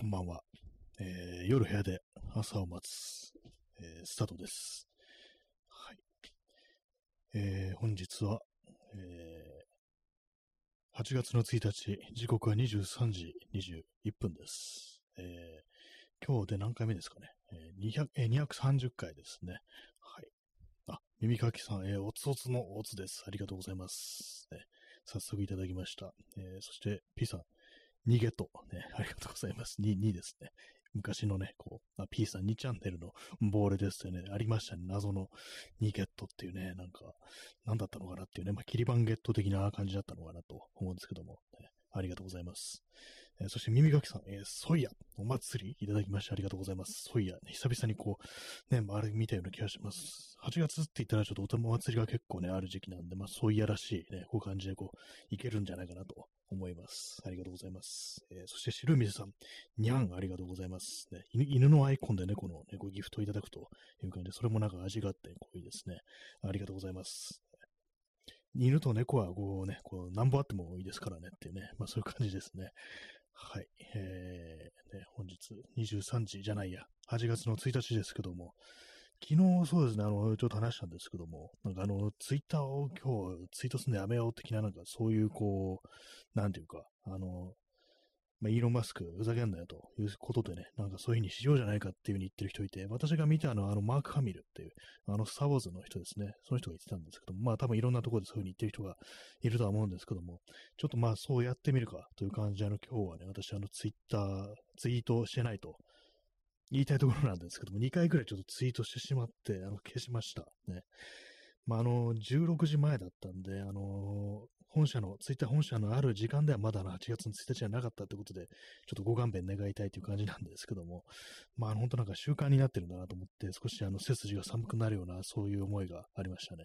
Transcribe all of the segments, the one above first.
こんばんは。えー、夜部屋で朝を待つ、えー、スタートです。はい。えー、本日は、えー、8月の1日、時刻は23時21分です。えー、今日で何回目ですかね。えー、200えー、230回ですね。はい。あ、耳かきさん、えー、おつおつのおつです。ありがとうございます。ね、早速いただきました。えー、そして、P さん、逃げと、ね、ありがとうございます。2、2ですね。昔のね、こう、P さん2チャンネルのボールですよね、ありましたね。謎の2ゲットっていうね、なんか、何だったのかなっていうね、まあ、キリバンゲット的な感じだったのかなと思うんですけども、ね、ありがとうございます。えー、そして耳かきさん、えー、ソイヤ、お祭りいただきましてありがとうございます。ソイヤ、ね、久々にこう、ね、あれ見たような気がします。8月って言ったらちょっとお祭りが結構ね、ある時期なんで、まあ、ソイヤらしいね、こういう感じでこう、いけるんじゃないかなと思います。ありがとうございます。えー、そして白水さん、にゃん、ありがとうございます。ね、犬のアイコンでね、この、ね、こうギフトをいただくという感じで、それもなんか味があって、こういいですね。ありがとうございます。犬と猫はこうね、こう、なんぼあってもいいですからねっていうね、まあそういう感じですね。はい。えー、ね、本日23時じゃないや、8月の1日ですけども、昨日そうですね、あの、ちょっと話したんですけども、なんかあの、ツイッターを今日ツイートするのやめよう的な、なんかそういうこう、なんていうか、あの、まあ、イーロン・マスク、ふざけんなよということでね、なんかそういう風にしようじゃないかっていう風に言ってる人いて、私が見たのはあの、マーク・ハミルっていう、あの、スター・ウォーズの人ですね、その人が言ってたんですけども、まあ多分いろんなところでそういう風に言ってる人がいるとは思うんですけども、ちょっとまあそうやってみるかという感じで、あの、今日はね、私あの、ツイッター、ツイートしてないと言いたいところなんですけども、2回くらいちょっとツイートしてしまって、あの、消しました。ね。まあ、あの、16時前だったんで、あの、本社の、ツイッター本社のある時間ではまだの8月の1日じゃなかったってことで、ちょっとご勘弁願いたいという感じなんですけども、まあ、本当なんか習慣になってるんだなと思って、少しあの、背筋が寒くなるような、そういう思いがありましたね。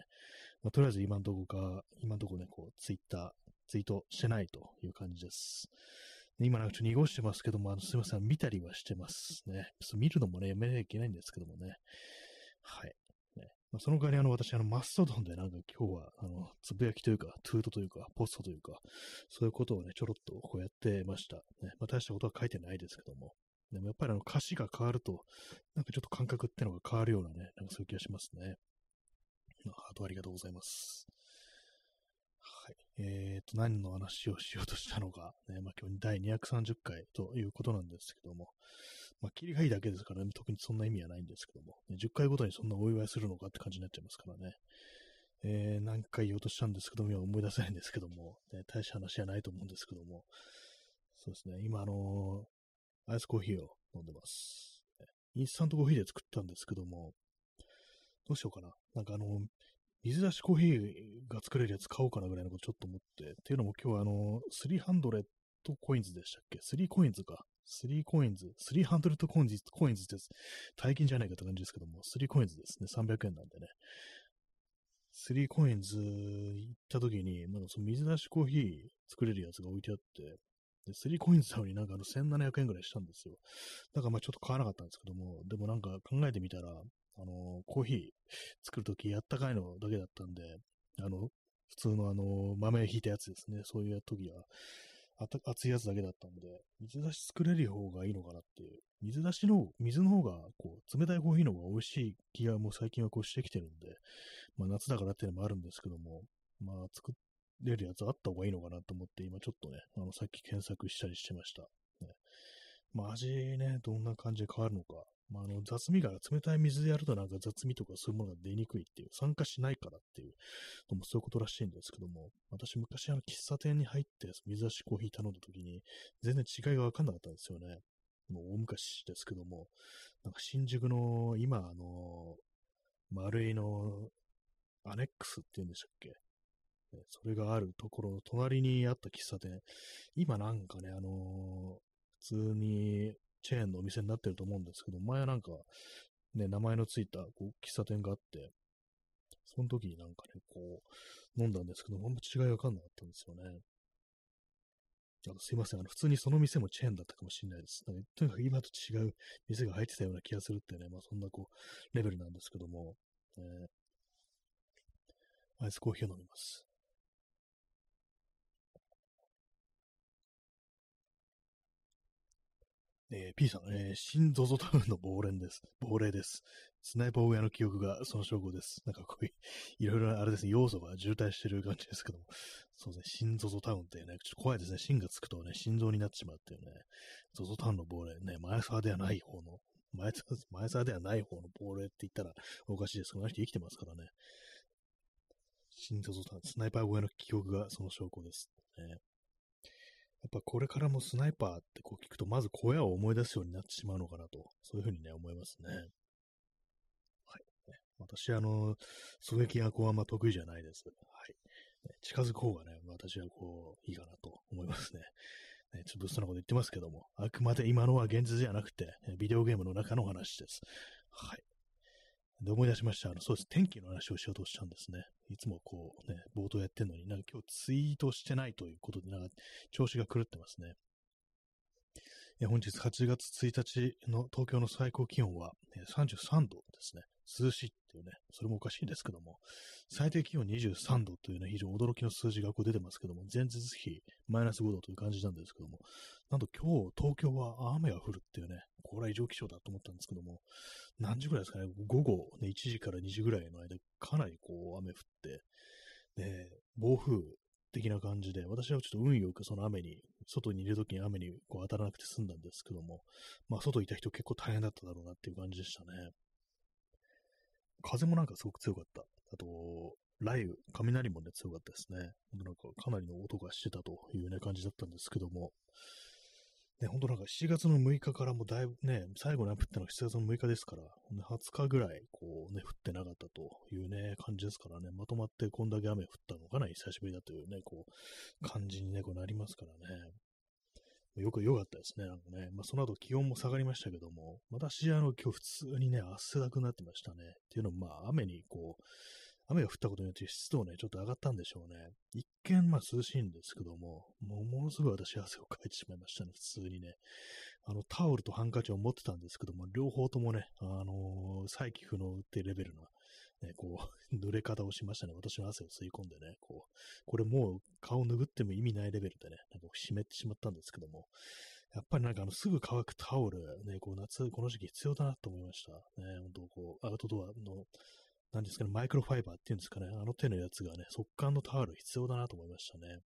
まあ、とりあえず今んとこか、今んとこね、こう、ツイッター、ツイートしてないという感じです。今なんかちょっと濁してますけども、あのすいません、見たりはしてますね。見るのもね、やめなきゃいけないんですけどもね。はい。ねまあ、その代わり、あの、私、あの、マストドンでなんか今日は、あの、つぶやきというか、トゥートというか、ポストというか、そういうことをね、ちょろっとこうやってました。ね、まあ、大したことは書いてないですけども。でもやっぱりあの歌詞が変わると、なんかちょっと感覚ってのが変わるようなね、なんかそういう気がしますね。ま、ハートありがとうございます。はい。えーと、何の話をしようとしたのか、ね、まあ今日第230回ということなんですけども、まあ、切りがいいだけですからね、特にそんな意味はないんですけども、ね、10回ごとにそんなお祝いするのかって感じになっちゃいますからね。えー、何回言おうとしたんですけども、今思い出せないんですけども、ね、大した話じゃないと思うんですけども、そうですね、今あのー、アイスコーヒーを飲んでます。インスタントコーヒーで作ったんですけども、どうしようかな。なんかあの、水出しコーヒーが作れるやつ買おうかなぐらいのことちょっと思って、っていうのも今日はあの、300コインズでしたっけ ?3 コインズか。3コインズ、300コインズ、コインズです。大金じゃないかって感じですけども、3コインズですね。300円なんでね。3コインズ行った時に、なんかその水出しコーヒー作れるやつが置いてあって、で、3コインズなのになんかあの1700円ぐらいしたんですよ。だからまあちょっと買わなかったんですけども、でもなんか考えてみたら、あの、コーヒー作るときあったかいのだけだったんで、あの、普通のあの、豆ひいたやつですね。そういう時は、熱いやつだけだったんで、水出し作れる方がいいのかなっていう。水出しの、水の方が、こう、冷たいコーヒーの方が美味しい気がもう最近はこうしてきてるんで、まあ夏だからっていうのもあるんですけども、まあ作れるやつあった方がいいのかなと思って、今ちょっとね、あの、さっき検索したりしてました。ね、まあ味ね、どんな感じで変わるのか、まあ、あの雑味が冷たい水でやるとなんか雑味とかそういうものが出にくいっていう、酸化しないからっていうのもそういうことらしいんですけども、私昔あの喫茶店に入って水出しコーヒー頼んだ時に全然違いがわかんなかったんですよね。もう大昔ですけども、なんか新宿の今あの、丸いのアネックスって言うんでしたっけ？それがあるところの隣にあった喫茶店、今なんかね、あの普通にチェーンのお店になってると思うんですけど、前はなんか、ね、名前のついたこう喫茶店があって、その時になんかね、こう、飲んだんですけど、あんま違いわかんなかったんですよね。あのすいません。あの、普通にその店もチェーンだったかもしれないです。なんかとにかく今と違う店が入ってたような気がするってね、まあそんなこう、レベルなんですけども、えー、アイスコーヒーを飲みます。えー、P さん、えー、新 ZOZO タウンの亡霊です。亡霊です。スナイパー親の記憶がその証拠です。なんかこういう、いろいろあれですね、要素が渋滞してる感じですけども。そうですね、新 ZOZO タウンってね、ちょっと怖いですね。芯がつくとね、心臓になってしまうっていうね。ZOZO タウンの亡霊、ね、前沢ではない方の、前沢前沢ではない方の亡霊って言ったらおかしいですけど、あの人生きてますからね。新 ZOZO タウン、スナイパー親の記憶がその証拠です。ねやっぱこれからもスナイパーってこう聞くと、まず小屋を思い出すようになってしまうのかなと、そういうふうにね、思いますね。はい。私、あの、狙撃がこうあんま得意じゃないです。はい。近づく方がね、私はこう、いいかなと思いますね。ねちょっと物騒なこと言ってますけども、あくまで今のは現実じゃなくて、ビデオゲームの中の話です。はい。で、思い出しました。あの、そうです。天気の話をしようとしたんですね。いつもこうね、冒頭やってんのに、なんか今日ツイートしてないということで、なんか調子が狂ってますね。え本日8月1日の東京の最高気温は33度ですね。涼しいっていうね、それもおかしいんですけども、最低気温23度というね、非常に驚きの数字がこう出てますけども、前日比マイナス5度という感じなんですけども、なんと今日東京は雨が降るっていうね、これは異常気象だと思ったんですけども、何時ぐらいですかね、午後、ね、1時から2時ぐらいの間、かなりこう雨降って、で、暴風的な感じで、私はちょっと運よくその雨に、外にいるときに雨にこう当たらなくて済んだんですけども、まあ外いた人結構大変だっただろうなっていう感じでしたね。風もなんかすごく強かった。あと、雷雨、雷もね、強かったですね。なんかかなりの音がしてたというね、感じだったんですけども、ね、ほんとなんか7月の6日からもだいぶね、最後に降ったのが7月の6日ですから、20日ぐらい、こうね、降ってなかったというね、感じですからね、まとまってこんだけ雨降ったのかな久しぶりだというね、こう、感じにね、こうなりますからね。よく良かったですね。なんかね。まあ、その後気温も下がりましたけども、私、あの、今日普通にね、汗だくなってましたね。っていうのも、まあ、雨にこう、雨が降ったことによって湿度ね、ちょっと上がったんでしょうね。一見、まあ涼しいんですけども、もうものすごい私汗をかいてしまいましたね、普通にね。あの、タオルとハンカチを持ってたんですけども、両方ともね、あのー、再起不能ってレベルの、ね、こう、濡れ方をしましたね。私の汗を吸い込んでね、こう、これもう顔拭っても意味ないレベルでね、なんか湿ってしまったんですけども、やっぱりなんかあの、すぐ乾くタオル、ね、こう夏、この時期必要だなと思いました。ね、本当こう、アウトドアのなんですかね、マイクロファイバーっていうんですかね、あの手のやつがね、速乾のタオル必要だなと思いましたね。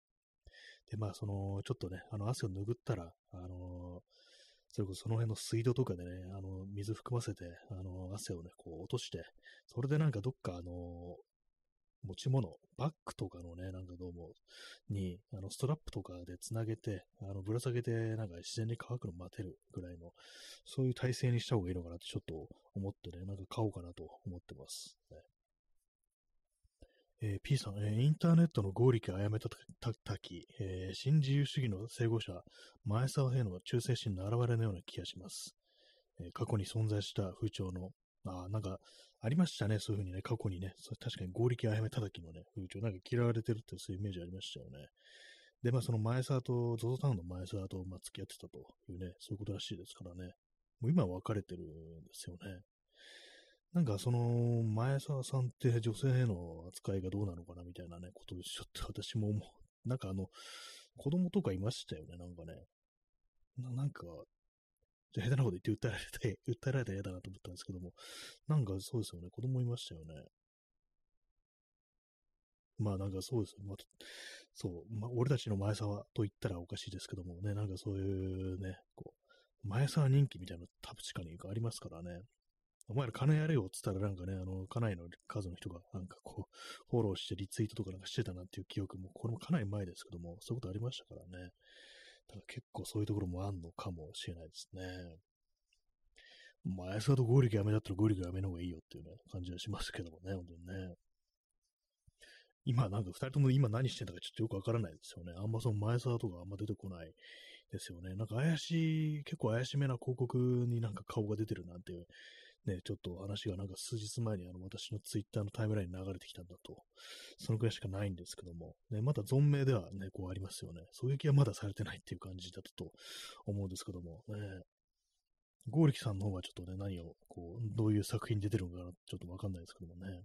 で、まあ、その、ちょっとね、あの、汗を拭ったら、あのそれこそその辺の水道とかでね、あの、水含ませて、あの、汗をね、こう落として、それでなんかどっか、あの、持ち物、バッグとかのね、なんかどうも、に、あの、ストラップとかで繋げて、あの、ぶら下げて、なんか自然に乾くの待てるぐらいの、そういう体制にした方がいいのかなってちょっと思ってね、なんか買おうかなと思ってます。ねえー、P さん、えー、インターネットの合力を殺めたたき、えー、新自由主義の整合者、前沢への忠誠心の表れのような気がします。え過去に存在した風潮の、あなんか、ありましたね、そういうふうにね、過去にね、確かに合力あやめ叩きのね、風潮、なんか嫌われてるってそういうイメージありましたよね。で、まあその前沢と、ゾゾタウンの前沢と、まあ、付き合ってたというね、そういうことらしいですからね。もう今は別れてるんですよね。なんかその、前沢さんって女性への扱いがどうなのかなみたいなね、ことでちょっと私も思う。なんかあの、子供とかいましたよね、なんかね。ななんか、じゃ下手なこと言って訴えられて、訴えられたら嫌だなと思ったんですけども、なんかそうですよね、子供いましたよね。まあなんかそうですよ。まあ、そう、まあ、俺たちの前沢と言ったらおかしいですけどもね、なんかそういうね、こう、前沢人気みたいなの多分地下にありますからね。お前ら金やれよって言ったらなんかね、あの、家内の数の人がなんかこう、フォローしてリツイートとかなんかしてたなっていう記憶も、これもかなり前ですけども、そういうことありましたからね。だから結構そういうところもあんのかもしれないですね。まあ、安田と合力やめだったら合力やめの方がいいよっていうね、感じはしますけどもね、本当にね。今なんか二人とも今何してんだかちょっとよくわからないですよね。あんまその前沢とかあんま出てこないですよね。なんか怪しい、結構怪しめな広告になんか顔が出てるなんてね、ちょっと話がなんか数日前にあの私のツイッターのタイムラインに流れてきたんだと、そのくらいしかないんですけども、ね、まだ存命ではね、こうありますよね。狙撃はまだされてないっていう感じだったと思うんですけども、ね、ゴーリキさんの方はちょっとね、何を、こう、どういう作品出てるのかな、ちょっとわかんないですけどもね。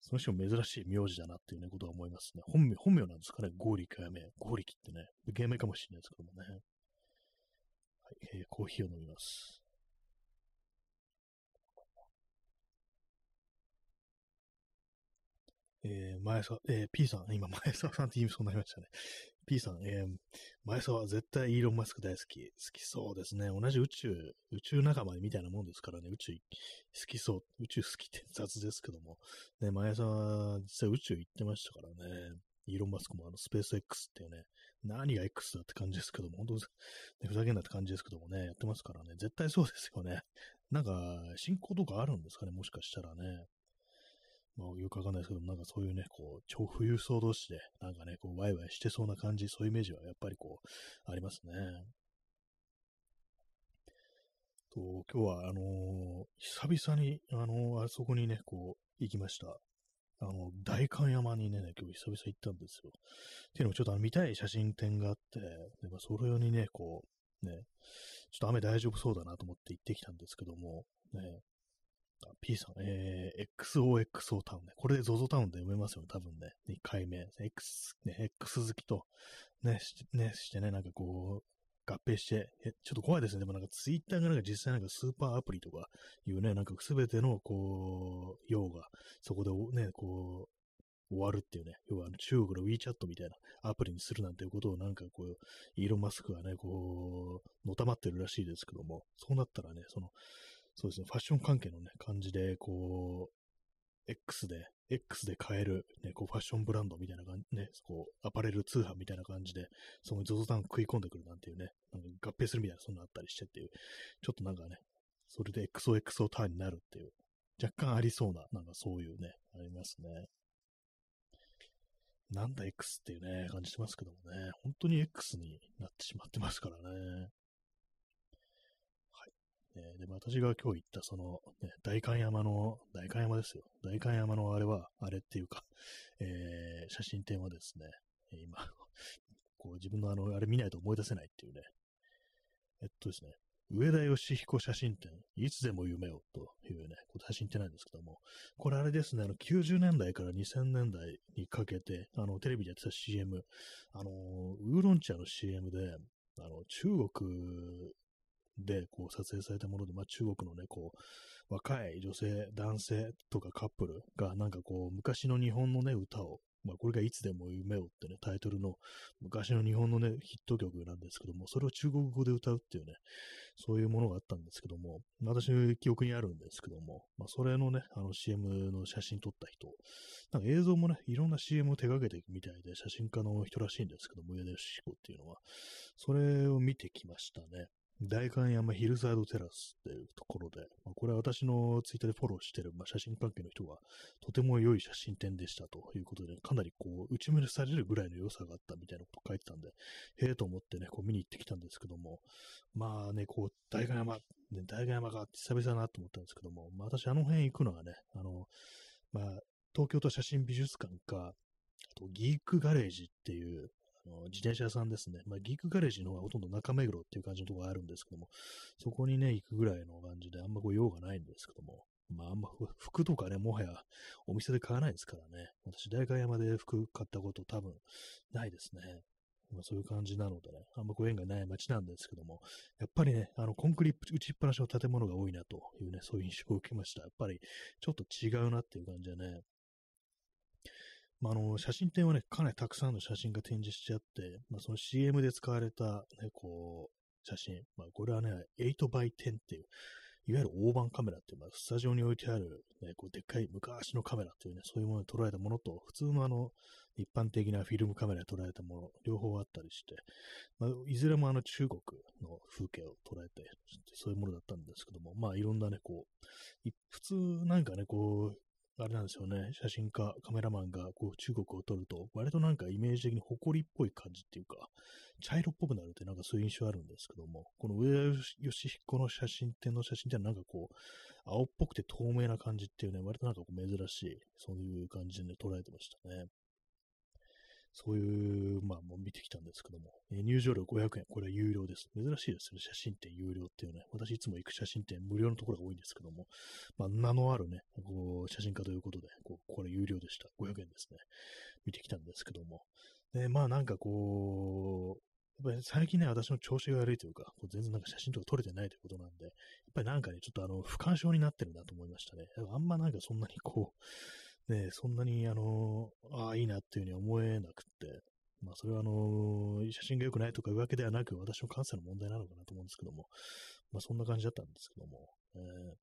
その人も珍しい名字だなっていうね、ことは思いますね。本名、本名なんですかね、ゴーリキやめ。ゴーリキってね、芸名かもしれないですけどもね。はいえーコーヒーを飲みます。えー前澤、えー P さん、今、前澤さんって言いそうになりましたね。P さん、えー前澤は絶対イーロン・マスク大好き。好きそうですね。同じ宇宙、宇宙仲間みたいなもんですからね、宇宙好きそう。宇宙好きって雑ですけども。ね、前澤は実際宇宙行ってましたからね。イーロン・マスクもあのスペース X っていうね、何が X だって感じですけども、本当、ね、ふざけんなって感じですけどもね、やってますからね、絶対そうですよね。なんか、進行とかあるんですかね、もしかしたらね。まあ、よくわかんないですけど、なんかそういうね、こう、超富裕層同士で、なんかね、こう、ワイワイしてそうな感じ、そういうイメージはやっぱりこう、ありますね。と、今日は、あのー久々に、あのーあそこにね、こう、行きました。あの、代官山にね、今日久々行ったんですよ。っていうのもちょっとあの見たい写真展があって、でまあ、それ用にね、こう、ね、ちょっと雨大丈夫そうだなと思って行ってきたんですけども、ね、P さん、えー、XOXO タウンね。これで ZOZO タウンで読めますよね、多分ね。2回目。X、ね、X 好きと、ね、しね、してね、なんかこう、合併して、え、ちょっと怖いですね。でもなんかツイッターがなんか実際なんかスーパーアプリとかいうね、なんかすべてのこう、用がそこでね、こう、終わるっていうね、要は中国の WeChat みたいなアプリにするなんていうことをなんかこう、イーロン・マスクがね、こう、のたまってるらしいですけども、そうなったらね、その、そうですね、ファッション関係のね、感じで、こう、X で、X で買える、ね、こう、ファッションブランドみたいな感じ、ね、こう、アパレル通販みたいな感じで、その ZOZO タウン食い込んでくるなんていうね、なんか合併するみたいな、そんなあったりしてっていう、ちょっとなんかね、それで XOXO ターンになるっていう、若干ありそうな、なんかそういうね、ありますね。なんだ X っていうね、感じしますけどもね、本当に X になってしまってますからね。はい。ね、で、私が今日行ったその、ね、代官山の、代官山ですよ。代官山のあれは、あれっていうか、えー、写真展はですね、今、こう自分のあの、あれ見ないと思い出せないっていうね、えっとですね、上田義彦写真展、いつでも夢をというね、こう写真展なんですけども、これあれですね、あの90年代から2000年代にかけて、あのテレビでやってた CM、あのウーロン茶の CM で、あの中国でこう撮影されたもので、まあ、中国のね、こう、若い女性、男性とかカップルがなんかこう、昔の日本のね、歌を、まあ、これがいつでも夢をってね、タイトルの昔の日本のね、ヒット曲なんですけども、それを中国語で歌うっていうね、そういうものがあったんですけども、私の記憶にあるんですけども、まあ、それのね、あの CM の写真撮った人、なんか映像もね、いろんな CM を手掛けていくみたいで、写真家の人らしいんですけども、上田義彦っていうのは、それを見てきましたね。代官山ヒルサイドテラスっていうところで、まあ、これは私のツイッターでフォローしてる、まあ、写真関係の人が、とても良い写真展でしたということで、かなりこう、打ち目されるぐらいの良さがあったみたいなこと書いてたんで、へえと思ってね、こう見に行ってきたんですけども、まあね、こう、代官山、ね、代官山が久々だなと思ったんですけども、まあ私あの辺行くのはね、あの、まあ、東京都写真美術館か、あとギークガレージっていう、の自転車屋さんですね。まあ、ギークガレージの方はほとんど中目黒っていう感じのところがあるんですけども、そこにね、行くぐらいの感じで、あんまこう用がないんですけども、まあ、あんま服とかね、もはやお店で買わないですからね。私、代官山で服買ったこと多分ないですね。まあ、そういう感じなのでね、あんまご縁がない街なんですけども、やっぱりね、あの、コンクリート打ちっぱなしの建物が多いなというね、そういう印象を受けました。やっぱり、ちょっと違うなっていう感じでね、まあ、あの、写真展はね、かなりたくさんの写真が展示してあって、まあ、その CM で使われた、ね、こう、写真、まあ、これはね、8x10 っていう、いわゆる大判カメラっていう、まあ、スタジオに置いてある、ね、こうでっかい昔のカメラっていうね、そういうもので捉えたものと、普通のあの、一般的なフィルムカメラで捉えたもの、両方あったりして、まあ、いずれもあの中国の風景を捉えて、そういうものだったんですけども、まあいろんなね、こう、普通なんかね、こう、あれなんですよね、写真家、カメラマンがこう中国を撮ると、割となんかイメージ的に埃っぽい感じっていうか、茶色っぽくなるってなんかそういう印象あるんですけども、この上田義彦の写真展の写真ってなんかこう、青っぽくて透明な感じっていうね、割となんかこう珍しい、そういう感じでね、捉えてましたね。そういう、まあ、もう見てきたんですけども、えー入場料500円、これは有料です。珍しいですね、写真展有料っていうね。私いつも行く写真展無料のところが多いんですけども、まあ、名のあるね、こう、写真家ということで、こう、これ有料でした。500円ですね。見てきたんですけども。で、まあなんかこう、やっぱり最近ね、私の調子が悪いというか、こう全然なんか写真とか撮れてないということなんで、やっぱりなんかね、ちょっとあの、不干渉になってるなと思いましたね。あんまなんかそんなにこう、ね、そんなにあの、ああ、いいなっていうふうに思えなくって、まあそれはあの、写真が良くないとかいうわけではなく、私の感性の問題なのかなと思うんですけども、まあそんな感じだったんですけども、えー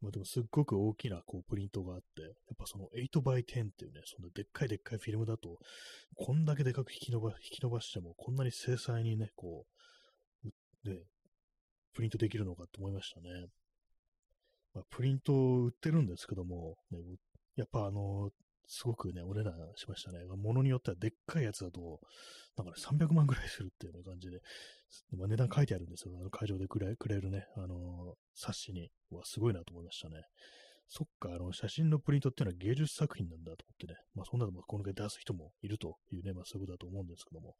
まあでもすっごく大きなこうプリントがあって、やっぱその 8x10 っていうね、そんなでっかいでっかいフィルムだと、こんだけでかく引き伸ば引き伸ばしても、こんなに精細にね、こう、で、プリントできるのかと思いましたね。まあ、プリントを売ってるんですけども、ね、やっぱあの、すごくね、お値段しましたね。ものによってはでっかいやつだと、なんかね、300万ぐらいするっていう感じで、まあ、値段書いてあるんですよ。あの会場でくれくれるね、あの冊子に。はすごいなと思いましたね。そっか、あの、写真のプリントっていうのは芸術作品なんだと思ってね、まあそんなのもこのぐらい出す人もいるというね、まあそういうことだと思うんですけども、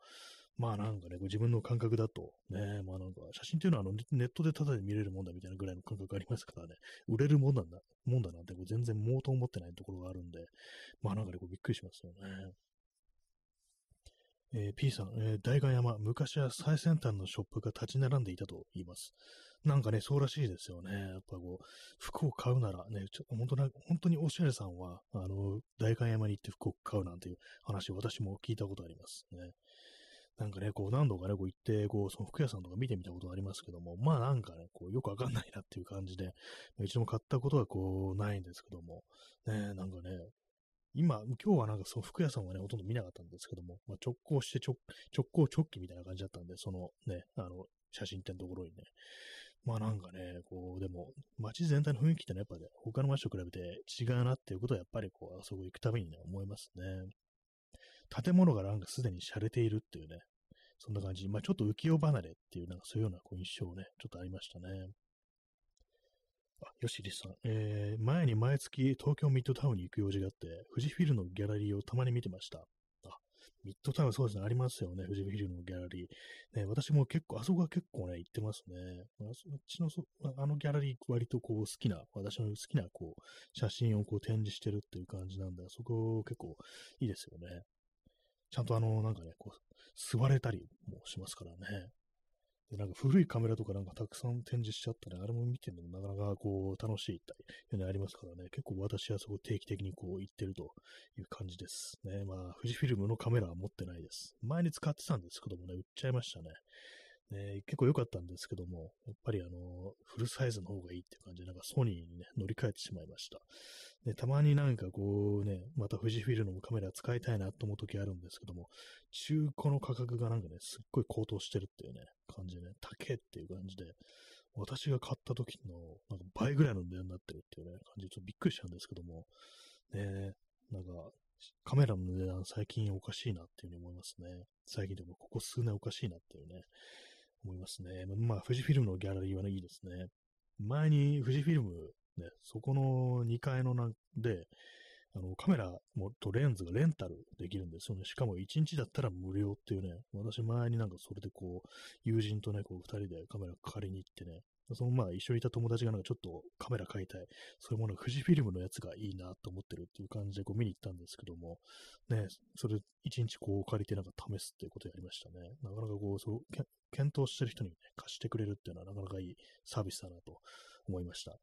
まあなんかね、自分の感覚だと、ね、まあなんか写真っていうのはあのネットでただで見れるもんだみたいなぐらいの感覚ありますからね、売れるもんなんだ、もんだなんてこう全然毛頭思ってないところがあるんで、まあなんかね、こうびっくりしますよね。えー、P さん、えー、大河山、昔は最先端のショップが立ち並んでいたと言います。なんかね、そうらしいですよね。やっぱこう、服を買うならね、ちょ本当な本当におしゃれさんは、あの、代官山に行って服を買うなんていう話私も聞いたことありますね。なんかね、こう何度かね、こう行って、こう、その服屋さんとか見てみたことありますけども、まあなんかね、こうよくわかんないなっていう感じで、一度も買ったことはこうないんですけども、ね、なんかね、今、今日はなんかその服屋さんはね、ほとんど見なかったんですけども、まあ、直行して直、直行直帰みたいな感じだったんで、そのね、あの、写真展のところにね。まあなんかね、こう、でも、街全体の雰囲気ってね、やっぱね、他の街と比べて違うなっていうことはやっぱりこう、あそこ行くたびにね、思いますね。建物がなんかすでに洒落ているっていうね、そんな感じ。まあちょっと浮世離れっていう、なんかそういうようなこう印象ね、ちょっとありましたね。あ、よしりさん。えー、前に毎月東京ミッドタウンに行く用事があって、富士フィルのギャラリーをたまに見てました。あ、ミッドタウンそうですね、ありますよね、富士フィルのギャラリー。ね、私も結構、あそこは結構ね、行ってますね。あそっちのそ、あのギャラリー割とこう好きな、私の好きなこう、写真をこう展示してるっていう感じなんで、そこ結構いいですよね。ちゃんとあの、なんかね、こう、座れたりもしますからね。で、なんか古いカメラとかなんかたくさん展示しちゃったね、あれも見てるのもなかなかこう楽しいっていうのありますからね、結構私はそこ定期的にこう行ってるという感じですね。まあ、富士フィルムのカメラは持ってないです。前に使ってたんですけどもね、売っちゃいましたね。ね、結構良かったんですけども、やっぱりあの、フルサイズの方がいいっていう感じで、なんかソニーにね、乗り換えてしまいました。で、たまになんかこうね、また富士フィルムのカメラ使いたいなと思う時あるんですけども、中古の価格がなんかね、すっごい高騰してるっていうね、感じでね、高えっていう感じで、私が買った時のなんか倍ぐらいの値段になってるっていうね、感じでちょっとびっくりしたんですけども、ね、なんか、カメラの値段最近おかしいなっていうふうに思いますね。最近でもここ数年おかしいなっていうね、思いますね。まあ、富士フィルムのギャラリーはね、いいですね。前に富士フィルム、ね、そこの2階のなんで、あの、カメラもとレンズがレンタルできるんですよね。しかも1日だったら無料っていうね、私前になんかそれでこう、友人とね、こう2人でカメラ借りに行ってね、そのまあ一緒にいた友達がなんかちょっとカメラ買いたい、そういうもの富士フィルムのやつがいいなと思ってるっていう感じでこう見に行ったんですけども、ね、それ一日こう借りてなんか試すっていうことやりましたね。なかなかこう、そう、検討してる人にね、貸してくれるっていうのはなかなかいいサービスだなと思いました。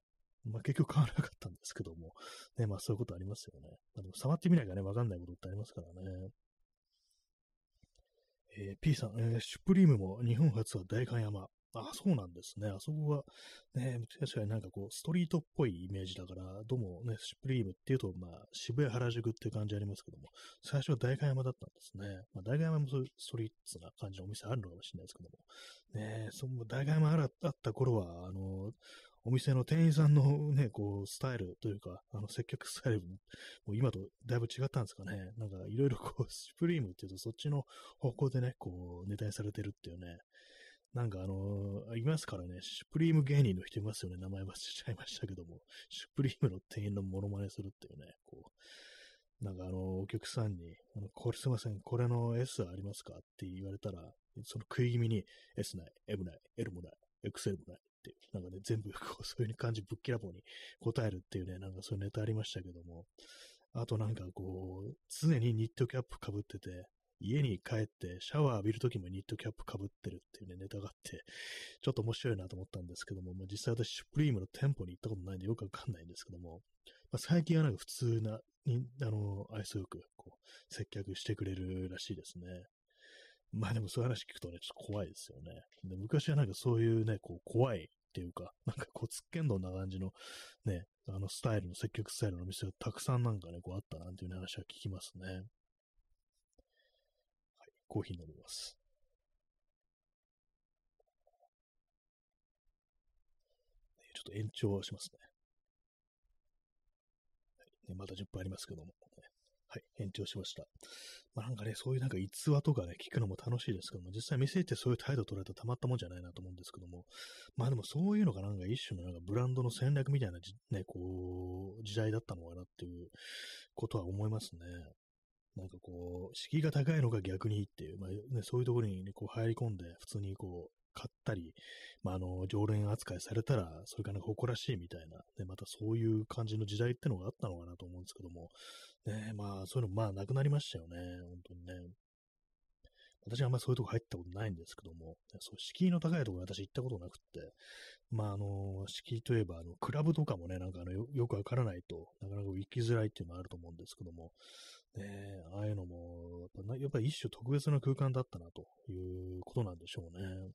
まあ結局買わらなかったんですけども、ね、まあそういうことありますよね。まあ、でも触ってみないかね、わかんないことってありますからね。えー、P さん、えー、シュプリームも日本初は代官山。あ、そうなんですね。あそこは、ね、確かになんかこう、ストリートっぽいイメージだから、どうもね、シュプリームっていうと、まあ、渋谷原宿っていう感じありますけども、最初は代官山だったんですね。まあ、代官山もそういうストリートな感じのお店あるのかもしれないですけども、ね、その代官山あった頃は、あの、お店の店員さんのね、こう、スタイルというか、あの、接客スタイルも、も今とだいぶ違ったんですかね。なんか、いろいろこう、シュプリームっていうと、そっちの方向でね、こう、ネタにされてるっていうね、なんかあのー、いますからね、シュプリーム芸人の人いますよね。名前忘れちゃいましたけども、シュプリームの店員のモノマネするっていうね、こう、なんかあのー、お客さんに、あの、これすいません、これの S ありますかって言われたら、その食い気味に S ない、M ない、L もない、XL もない。っていう、なんかね、全部こう、そういう感じぶっきらぼうに答えるっていうね、なんかそういうネタありましたけども、あとなんかこう、常にニットキャップ被ってて、家に帰ってシャワー浴びるときもニットキャップかぶってるっていうね、ネタがあって、ちょっと面白いなと思ったんですけども、まあ、実際私、シュプリームの店舗に行ったことないんでよくわかんないんですけども、まあ、最近はなんか普通な、にあの、愛想よく、こう、接客してくれるらしいですね。まあでもそういう話聞くとね、ちょっと怖いですよね。で昔はなんかそういうね、こう、怖いっていうか、なんかこう、つっけんどんな感じのね、あのスタイルの、接客スタイルのお店がたくさんなんかね、こうあったなんていう、話は聞きますね。コーヒー飲みます。ちょっと延長しますね。はい、まだ10分ありますけども、はい、延長しました。まあなんかね、そういうなんか逸話とかね、聞くのも楽しいですけども、実際店ってそういう態度取られたらたまったもんじゃないなと思うんですけども、まあでもそういうのがなんか一種のなんかブランドの戦略みたいなね、こう、時代だったのかなっていうことは思いますね。なんかこう、敷居が高いのが逆にいいっていう、まあね、そういうところに、ね、こう入り込んで、普通にこう、買ったり、まあ、あの、常連扱いされたら、それから誇らしいみたいな、ね、またそういう感じの時代ってのがあったのかなと思うんですけども、ね、まあ、そういうの、まあ、なくなりましたよね、本当にね。私はあんまりそういうとこ入ったことないんですけども、そう、敷居の高いところ私行ったことなくって、まあ、あの、敷居といえば、あの、クラブとかもね、なんかあのよ、よくわからないとなかなか行きづらいっていうのはあると思うんですけども、ね、ああいうのも、やっぱり一種特別な空間だったなということなんでしょうね。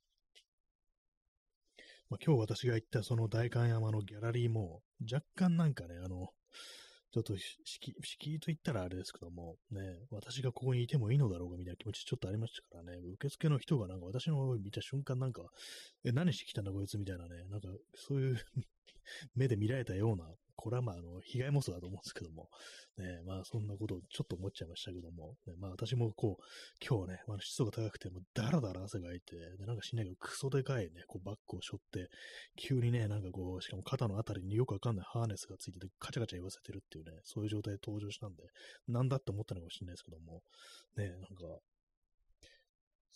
まあ、今日私が行ったその代官山のギャラリーも、若干なんかね、あの、ちょっと敷敷居と言ったらあれですけども、ね、私がここにいてもいいのだろうかみたいな気持ちちょっとありましたからね、受付の人がなんか私の方を見た瞬間なんか、え、何してきたんだこいつみたいなね、なんかそういう 目で見られたようなこれはまあ、あの、被害妄想だと思うんですけども、ね、まあ、そんなことをちょっと思っちゃいましたけども、ね、まあ、私もこう、今日ね、まあ、湿度が高くて、もうだらだら汗がいて、で、なんかしないけど、クソでかいね、こう、バッグを背負って、急にね、なんかこう、しかも肩のあたりによくわかんないハーネスがついてて、カチャカチャ言わせてるっていうね、そういう状態で登場したんで、なんだって思ったのかもしれないですけども、ね、なんか、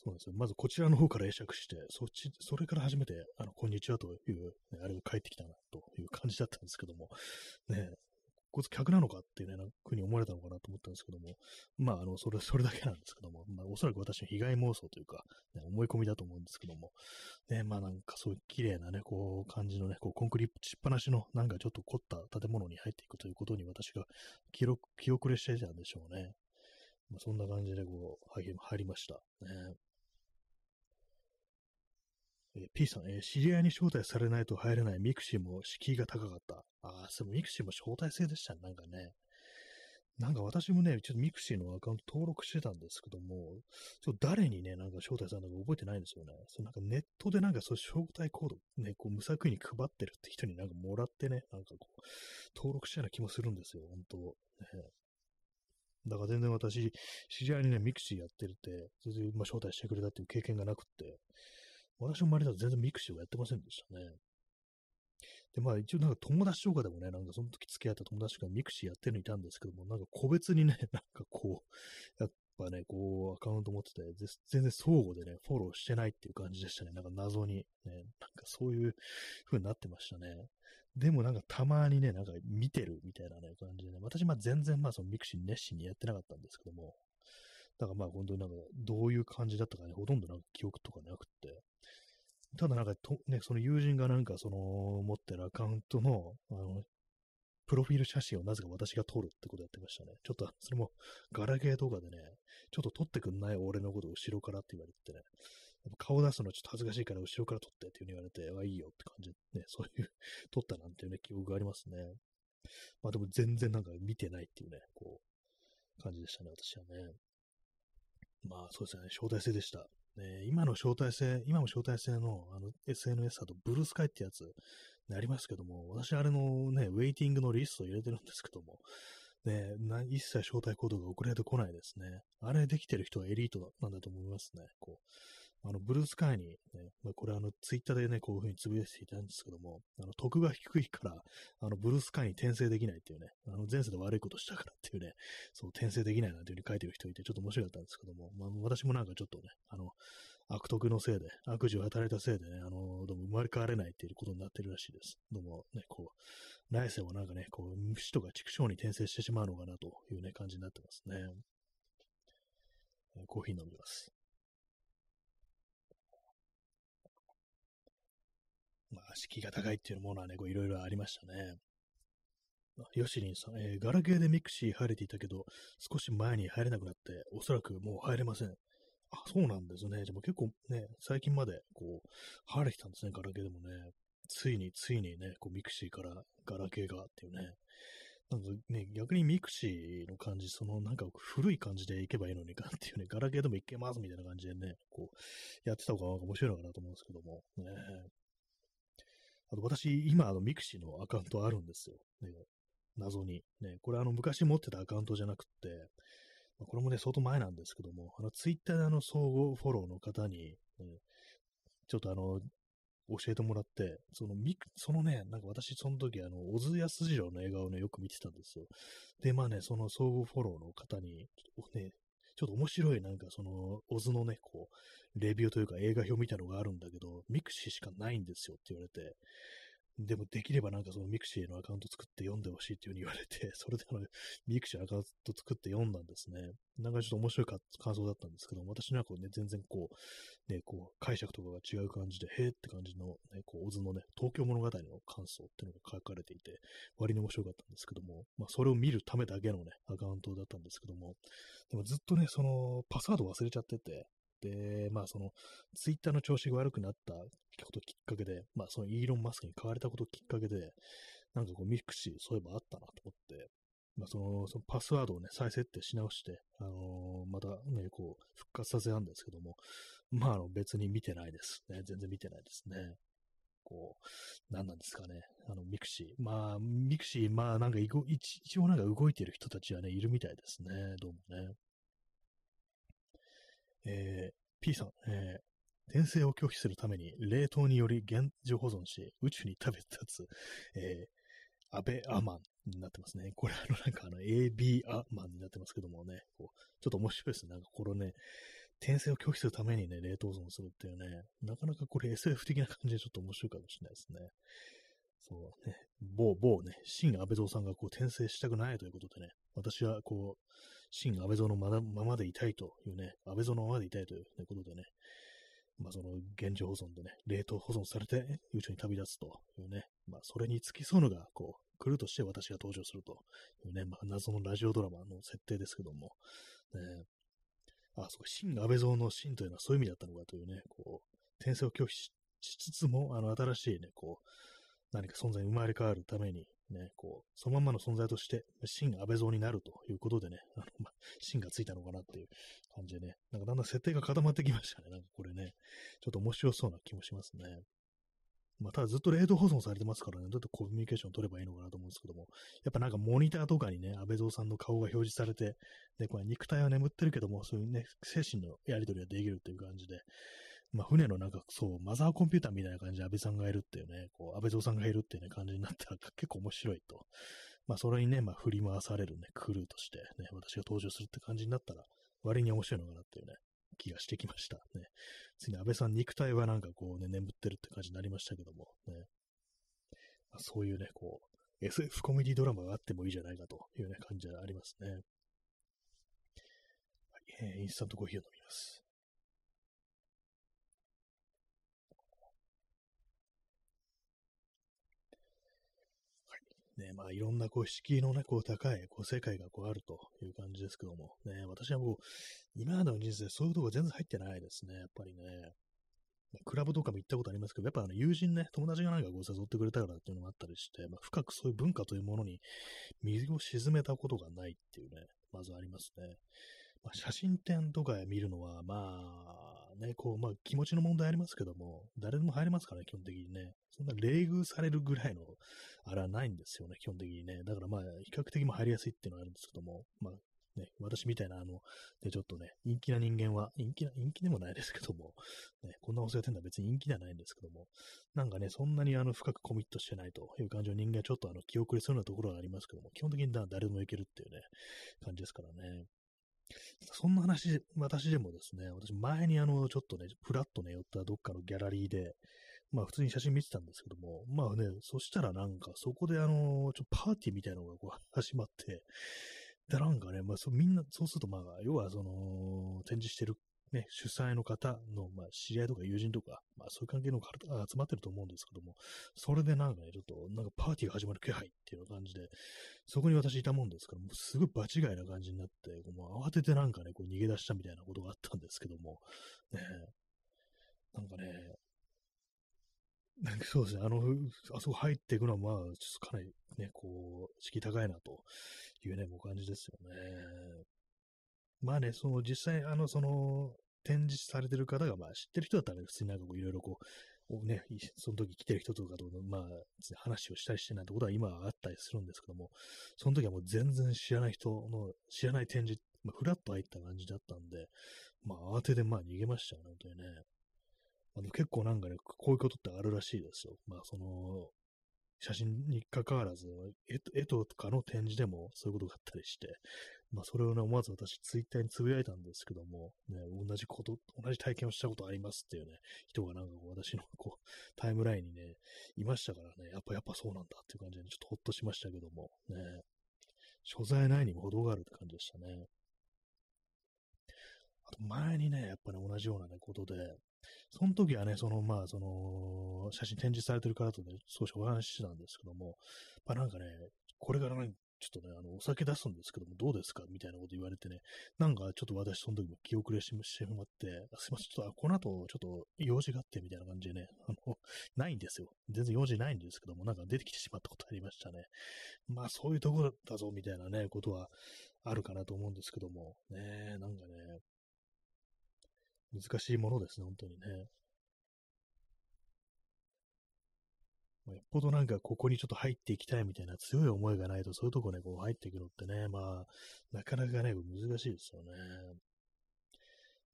そうですよ。まずこちらの方から会釈して、そっち、それから初めて、あの、こんにちはという、ね、あれが返ってきたな、という感じだったんですけども、ね、こいつ客なのかっていうね、なんふうに思われたのかなと思ったんですけども、まあ、あの、それ、それだけなんですけども、まあ、おそらく私の被害妄想というか、ね、思い込みだと思うんですけども、ね、まあなんかそういう綺麗なね、こう、感じのね、こう、コンクリート打ちっぱなしの、なんかちょっと凝った建物に入っていくということに私が記録、気遅れしてたんでしょうね。まあ、そんな感じでこう、入りました。ね。え、P さん、えー、知り合いに招待されないと入れないミクシーも敷居が高かった。ああ、それミクシーも招待制でしたね、なんかね。なんか私もね、ちょっとミクシーのアカウント登録してたんですけども、ちょっと誰にね、なんか招待されたのか覚えてないんですよね。そなんかネットでなんかそういう招待コード、ね、こう無作為に配ってるって人になんかもらってね、なんかこう、登録したような気もするんですよ、本当ね。だから全然私、知り合いにね、ミクシーやってるって、全然、まあ、招待してくれたっていう経験がなくって、私の周りだと全然ミクシーをやってませんでしたね。で、まあ一応なんか友達とかでもね、なんかその時付き合った友達がミクシーやってるのいたんですけども、なんか個別にね、なんかこう、やっぱね、こうアカウント持ってて、全然相互でね、フォローしてないっていう感じでしたね。なんか謎に、ね、なんかそういう風になってましたね。でもなんかたまにね、なんか見てるみたいなね、感じでね、私まあ全然まあそのミクシー熱心にやってなかったんですけども、だからまあ本当になんかどういう感じだったかね、ほとんどなんか記憶とかなくって、ただなんかと、ね、その友人がなんかその持ってるアカウントの、あの、プロフィール写真をなぜか私が撮るってことやってましたね。ちょっと、それも、ガラケーとかでね、ちょっと撮ってくんない俺のことを後ろからって言われてね、顔出すのちょっと恥ずかしいから後ろから撮ってっていう風に言われて、あ、いいよって感じで、ね、そういう、撮ったなんていうね、記憶がありますね。まあでも全然なんか見てないっていうね、こう、感じでしたね、私はね。まあそうですね、招待制でした。ね、今の招待制、今も招待制のあの SNS だとブルースカイってやつ、ね、ありますけども、私あれのね、ウェイティングのリストを入れてるんですけども、ね、一切招待コードが送られてこないですね。あれできてる人はエリートなんだと思いますね。こうあの、ブルースカイに、ね、まあ、これあの、ツイッターでね、こういうふうにつぶやいていたんですけども、あの、得が低いから、あの、ブルースカイに転生できないっていうね、あの、前世で悪いことしたからっていうね、そう、転生できないなんていうふうに書いてる人いて、ちょっと面白かったんですけども、まあ、私もなんかちょっとね、あの、悪徳のせいで、悪事を働いたせいでね、あの、どうも生まれ変われないっていうことになってるらしいです。どうもね、こう、来世はなんかね、こう、虫とか畜生に転生してしまうのかなというね、感じになってますね。コーヒー飲みます。まあ、敷居が高いっていうものはね、いろいろありましたね。ヨシリンさん、えー、ガラケーでミクシー入れていたけど、少し前に入れなくなって、おそらくもう入れません。あ、そうなんですね。でも結構ね、最近まで、こう、入れてたんですね、ガラケーでもね。ついに、ついにね、こう、ミクシーからガラケーがっていうね。なんかね、逆にミクシーの感じ、そのなんか古い感じでいけばいいのにかっていうね、ガラケーでもいけますみたいな感じでね、こう、やってた方が面白いのかなと思うんですけども、ね。あと私、今、あの、ミクシーのアカウントあるんですよ。ね、謎に。ね、これあの、昔持ってたアカウントじゃなくて、まこれもね、相当前なんですけども、あの、ツイッターであの、相互フォローの方に、ね、ちょっとあの、教えてもらって、その、み、そのね、なんか私、その時、あの、小津安二郎の映画をね、よく見てたんですよ。で、まあね、その相互フォローの方に、ね、ちょっと面白い、なんかその、小津のね、こう、レビューというか映画評みたいのがあるんだけど、ミクシーしかないんですよって言われて、でもできればなんかそのミクシーのアカウント作って読んでほしいっていう風に言われて、それであの、ミクシーのアカウント作って読んだんですね。なんかちょっと面白い感想だったんですけど、私のはこうね、全然こう、ね、こう、解釈とかが違う感じで、へーって感じの、ね、こう、小津のね、東京物語の感想っていうのが書かれていて、割に面白かったんですけども、まあ、それを見るためだけのね、アカウントだったんですけども、でもずっとね、その、パスワード忘れちゃってて、で、まあその、ツイッターの調子が悪くなったこときっかけで、まあそのイーロン・マスクに買われたこときっかけで、なんかこうミクシーそういえばあったなと思って、まあその、そのパスワードをね、再設定し直して、あのー、またね、こう、復活させたんですけども、まああの別に見てないですね。全然見てないですね。こう、何なんですかね。あの、ミクシー。まあ、ミクシー、まあなんか一応なんか動いてる人たちはね、いるみたいですね。どうもね。えー、P さん、えー、転生を拒否するために冷凍により現状保存し、宇宙に食べたやつ、えー、アベアマンになってますね。これ、あの、なんかあの、AB アマンになってますけどもね、こうちょっと面白いですね。なんかこれね、転生を拒否するためにね、冷凍保存するっていうね、なかなかこれ SF 的な感じでちょっと面白いかもしれないですね。そうね、某、某ね、新安倍蔵さんがこう転生したくないということでね、私はこう、新安倍蔵のまままでいたいというね、安倍蔵のままでいたいということでね、まあその現状保存でね、冷凍保存されて宇宙に旅立つというね、まあそれに付き添うのが、こう、来るとして私が登場するというね、まあ謎のラジオドラマの設定ですけども、ね、あ、そうか、新安倍蔵の新というのはそういう意味だったのかというね、こう、転生を拒否しつつも、あの、新しいね、こう、何か存在に生まれ変わるために、ね、こう、そのままの存在として、真安倍像になるということでね、あの、ま真がついたのかなっていう感じでね、なんかだんだん設定が固まってきましたね。なんかこれね、ちょっと面白そうな気もしますね。まあ、ただずっと冷凍保存されてますからね、どうやってコミュニケーション取ればいいのかなと思うんですけども、やっぱなんかモニターとかにね、安倍蔵さんの顔が表示されて、で、これ肉体は眠ってるけども、そういうね、精神のやり取りができるっていう感じで、まあ、船のなんか、そう、マザーコンピューターみたいな感じで安倍さんがいるっていうね、こう、安倍蔵さんがいるっていうね、感じになったら 結構面白いと。まあ、それにね、まあ、振り回されるね、クルーとしてね、私が登場するって感じになったら、割に面白いのかなっていうね、気がしてきました。ね。次に安倍さん肉体はなんかこうね、眠ってるって感じになりましたけども、ね。まあ、そういうね、こう、SF コメディドラマがあってもいいじゃないかというね、感じはありますね。はい、えー、インスタントコーヒーを飲みます。ね、まあいろんなこう敷居のね、こう高いこう世界がこうあるという感じですけども、ね、私はもう今までの人生そういうとこ全然入ってないですね、やっぱりね。クラブとかも行ったことありますけど、やっぱあの友人ね、友達がなんかこう誘ってくれたからっていうのもあったりして、まあ、深くそういう文化というものに水を沈めたことがないっていうね、まずありますね。まあ、写真展とか見るのは、まあ、ね、こう、まあ気持ちの問題ありますけども、誰でも入れますからね、基本的にね。そんな冷遇されるぐらいの、あれはないんですよね、基本的にね。だからまあ、比較的も入りやすいっていうのはあるんですけども、まあ、ね、私みたいな、あの、で、ちょっとね、陰気な人間は、陰気な、陰気でもないですけども、ね、こんなお世話店は別に陰気ではないんですけども、なんかね、そんなにあの、深くコミットしてないという感じの人間はちょっとあの、気遅れするようなところがありますけども、基本的に誰でもいけるっていうね、感じですからね。そんな話、私でもですね、私前にあの、ちょっとね、ふらっとね、寄ったどっかのギャラリーで、まあ普通に写真見てたんですけども、まあね、そしたらなんかそこであの、ちょパーティーみたいなのがこう始まって、で、なんかね、まあ、そみんな、そうすると、まあ、要は、その、展示してる、ね、主催の方の、まあ、知り合いとか友人とか、まあ、そういう関係の方が集まってると思うんですけども、それでなんかね、ちょっと、なんかパーティーが始まる気配っていう感じで、そこに私いたもんですから、もうすごい場違いな感じになって、もう慌ててなんかね、こう逃げ出したみたいなことがあったんですけども、ね、なんかね、なんかそうですね、あの、あそこ入っていくのは、まあ、ちょっとかなりね、こう、敷居高いなというね、もう感じですよね。まあね、その実際、あの、その、展示されてる方が、まあ知ってる人だったら、ね、普通になんかこういろいろこう、ね、その時来てる人とかと、まあ、話をしたりしてないってことは今はあったりするんですけども、その時はもう全然知らない人の、知らない展示、まあ、フラッと入った感じだったんで、まあ、慌ててまあ逃げましたよね、本当にね。あの結構なんかね、こういうことってあるらしいですよ。まあ、その、写真に関わらず、絵とかの展示でもそういうことがあったりして、まあ、それをね、思わず私、ツイッターにつぶやいたんですけども、ね、同じこと、同じ体験をしたことありますっていうね、人がなんか、私のこう、タイムラインにね、いましたからね、やっぱ、やっぱそうなんだっていう感じで、ねちょっとほっとしましたけども、ね、所在ないにも程があるって感じでしたね。あと前にね、やっぱね、同じようなね、ことで、その時はね、その、まあ、その、写真展示されてる方とね、少しお話ししてたんですけども、まあなんかね、これからね、ちょっとね、あの、お酒出すんですけども、どうですか？みたいなこと言われてね、なんかちょっと私その時も気遅れしてしまって、すいません、ちょっと、この後、ちょっと用事があってみたいな感じでね、あの、ないんですよ。全然用事ないんですけども、なんか出てきてしまったことありましたね。まあ、そういうとこだぞ、みたいなね、ことはあるかなと思うんですけども、ね、なんかね、難しいものですね、本当にね。よっぽどなんかここにちょっと入っていきたいみたいな強い思いがないと、そういうとこね、こう入っていくのってね、まあ、なかなかね、難しいですよね。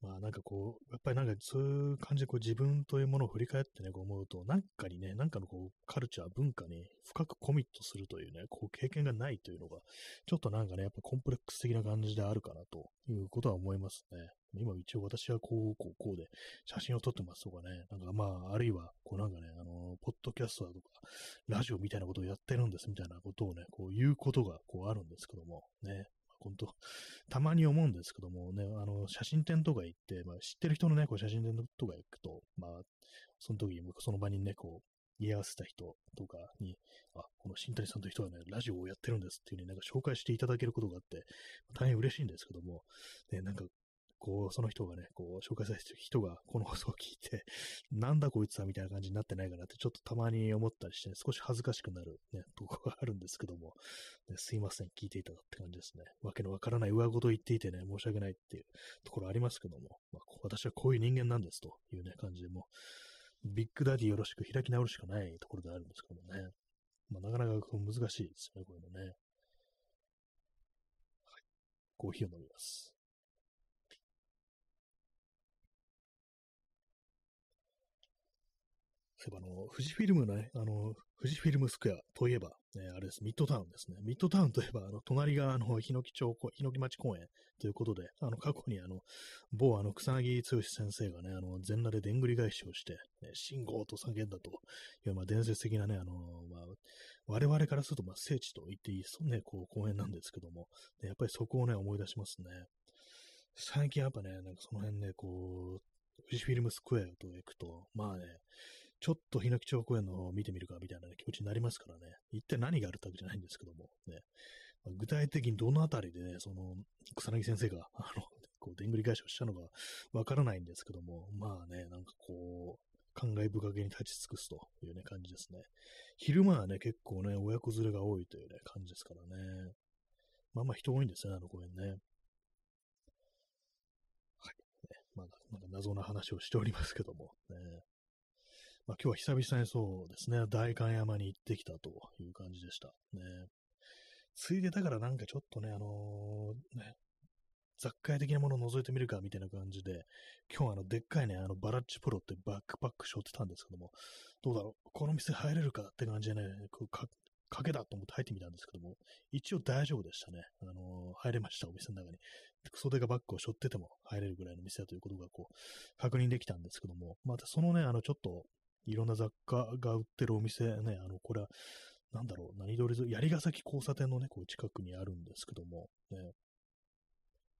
まあなんかこう、やっぱりなんかそういう感じでこう自分というものを振り返ってね、こう思うと、なんかにね、なんかのこうカルチャー、文化に深くコミットするというね、こう経験がないというのが、ちょっとなんかね、やっぱコンプレックス的な感じであるかなということは思いますね。今一応私はこう、こう、こうで写真を撮ってますとかね、なんかまあ、あるいは、こうなんかね、あの、ポッドキャストだとか、ラジオみたいなことをやってるんですみたいなことをね、こう言うことがこうあるんですけども、ね、本当、たまに思うんですけどもね、あの、写真展とか行って、まあ、知ってる人のね、こう写真展とか行くと、まあ、その時にその場にね、こう、居合わせた人とかに、あ、この新谷さんという人はね、ラジオをやってるんですっていう風になんか紹介していただけることがあって、大変嬉しいんですけども、ね、なんかこう、その人がね、こう、紹介されてる人がこの放送を聞いて、なんだこいつはみたいな感じになってないかなって、ちょっとたまに思ったりして、ね、少し恥ずかしくなるね、とこがあるんですけども、ね、すいません、聞いていただって感じですね。わけのわからない上事を言っていてね、申し訳ないっていうところありますけども、まあ、私はこういう人間なんですというね、感じでもビッグダディよろしく開き直るしかないところであるんですけどもね。まあ、なかなか難しいですよね、こういうのね。はい。コーヒーを飲みます。そういえばあの、富士フィルムのね、あの、富士フィルムスクエアといえば、ね、あれです、ミッドタウンですね。ミッドタウンといえば、あの、隣が、あの、日野木町、日野木町公園ということで、あの、過去にあの、某あの、草薙剛先生がね、あの、全裸ででんぐり返しをして、ね、信号と叫んだという、まあ、伝説的なね、あの、まあ、我々からすると、まあ、聖地と言っていい、そね、こう、公園なんですけども、ね、やっぱりそこをね、思い出しますね。最近やっぱね、なんかその辺ね、こう、富士フィルムスクエアと行くと、まあね、ちょっと日野木町公園の方を見てみるかみたいな、ね、気持ちになりますからね。一体何があるってわけじゃないんですけども、ね。まあ、具体的にどのあたりでね、その、草薙先生が、あの、こう、でんぐり返しをしたのかわからないんですけども、まあね、なんかこう、感慨深げに立ち尽くすというね、感じですね。昼間はね、結構ね、親子連れが多いというね、感じですからね。まあまあ人多いんですね、あの公園ね。はい。ね、まあ、なんか謎な話をしておりますけども、ね。まあ、今日は久々にそうですね、代官山に行ってきたという感じでした。ね。ついでだからなんかちょっとね、あのー、ね、雑貨屋的なものを覗いてみるかみたいな感じで、今日はあの、でっかいね、あの、バラッチプロってバックパック背負ってたんですけども、どうだろう、この店入れるかって感じでね、こうか賭けだと思って入ってみたんですけども、一応大丈夫でしたね。あのー、入れました、お店の中に。袖がバッグを背負ってても入れるぐらいの店だということがこう、確認できたんですけども、またそのね、あの、ちょっと、いろんな雑貨が売ってるお店ね、あの、これは、なんだろう、何通りず、槍ヶ崎交差点のね、こう近くにあるんですけども、ね、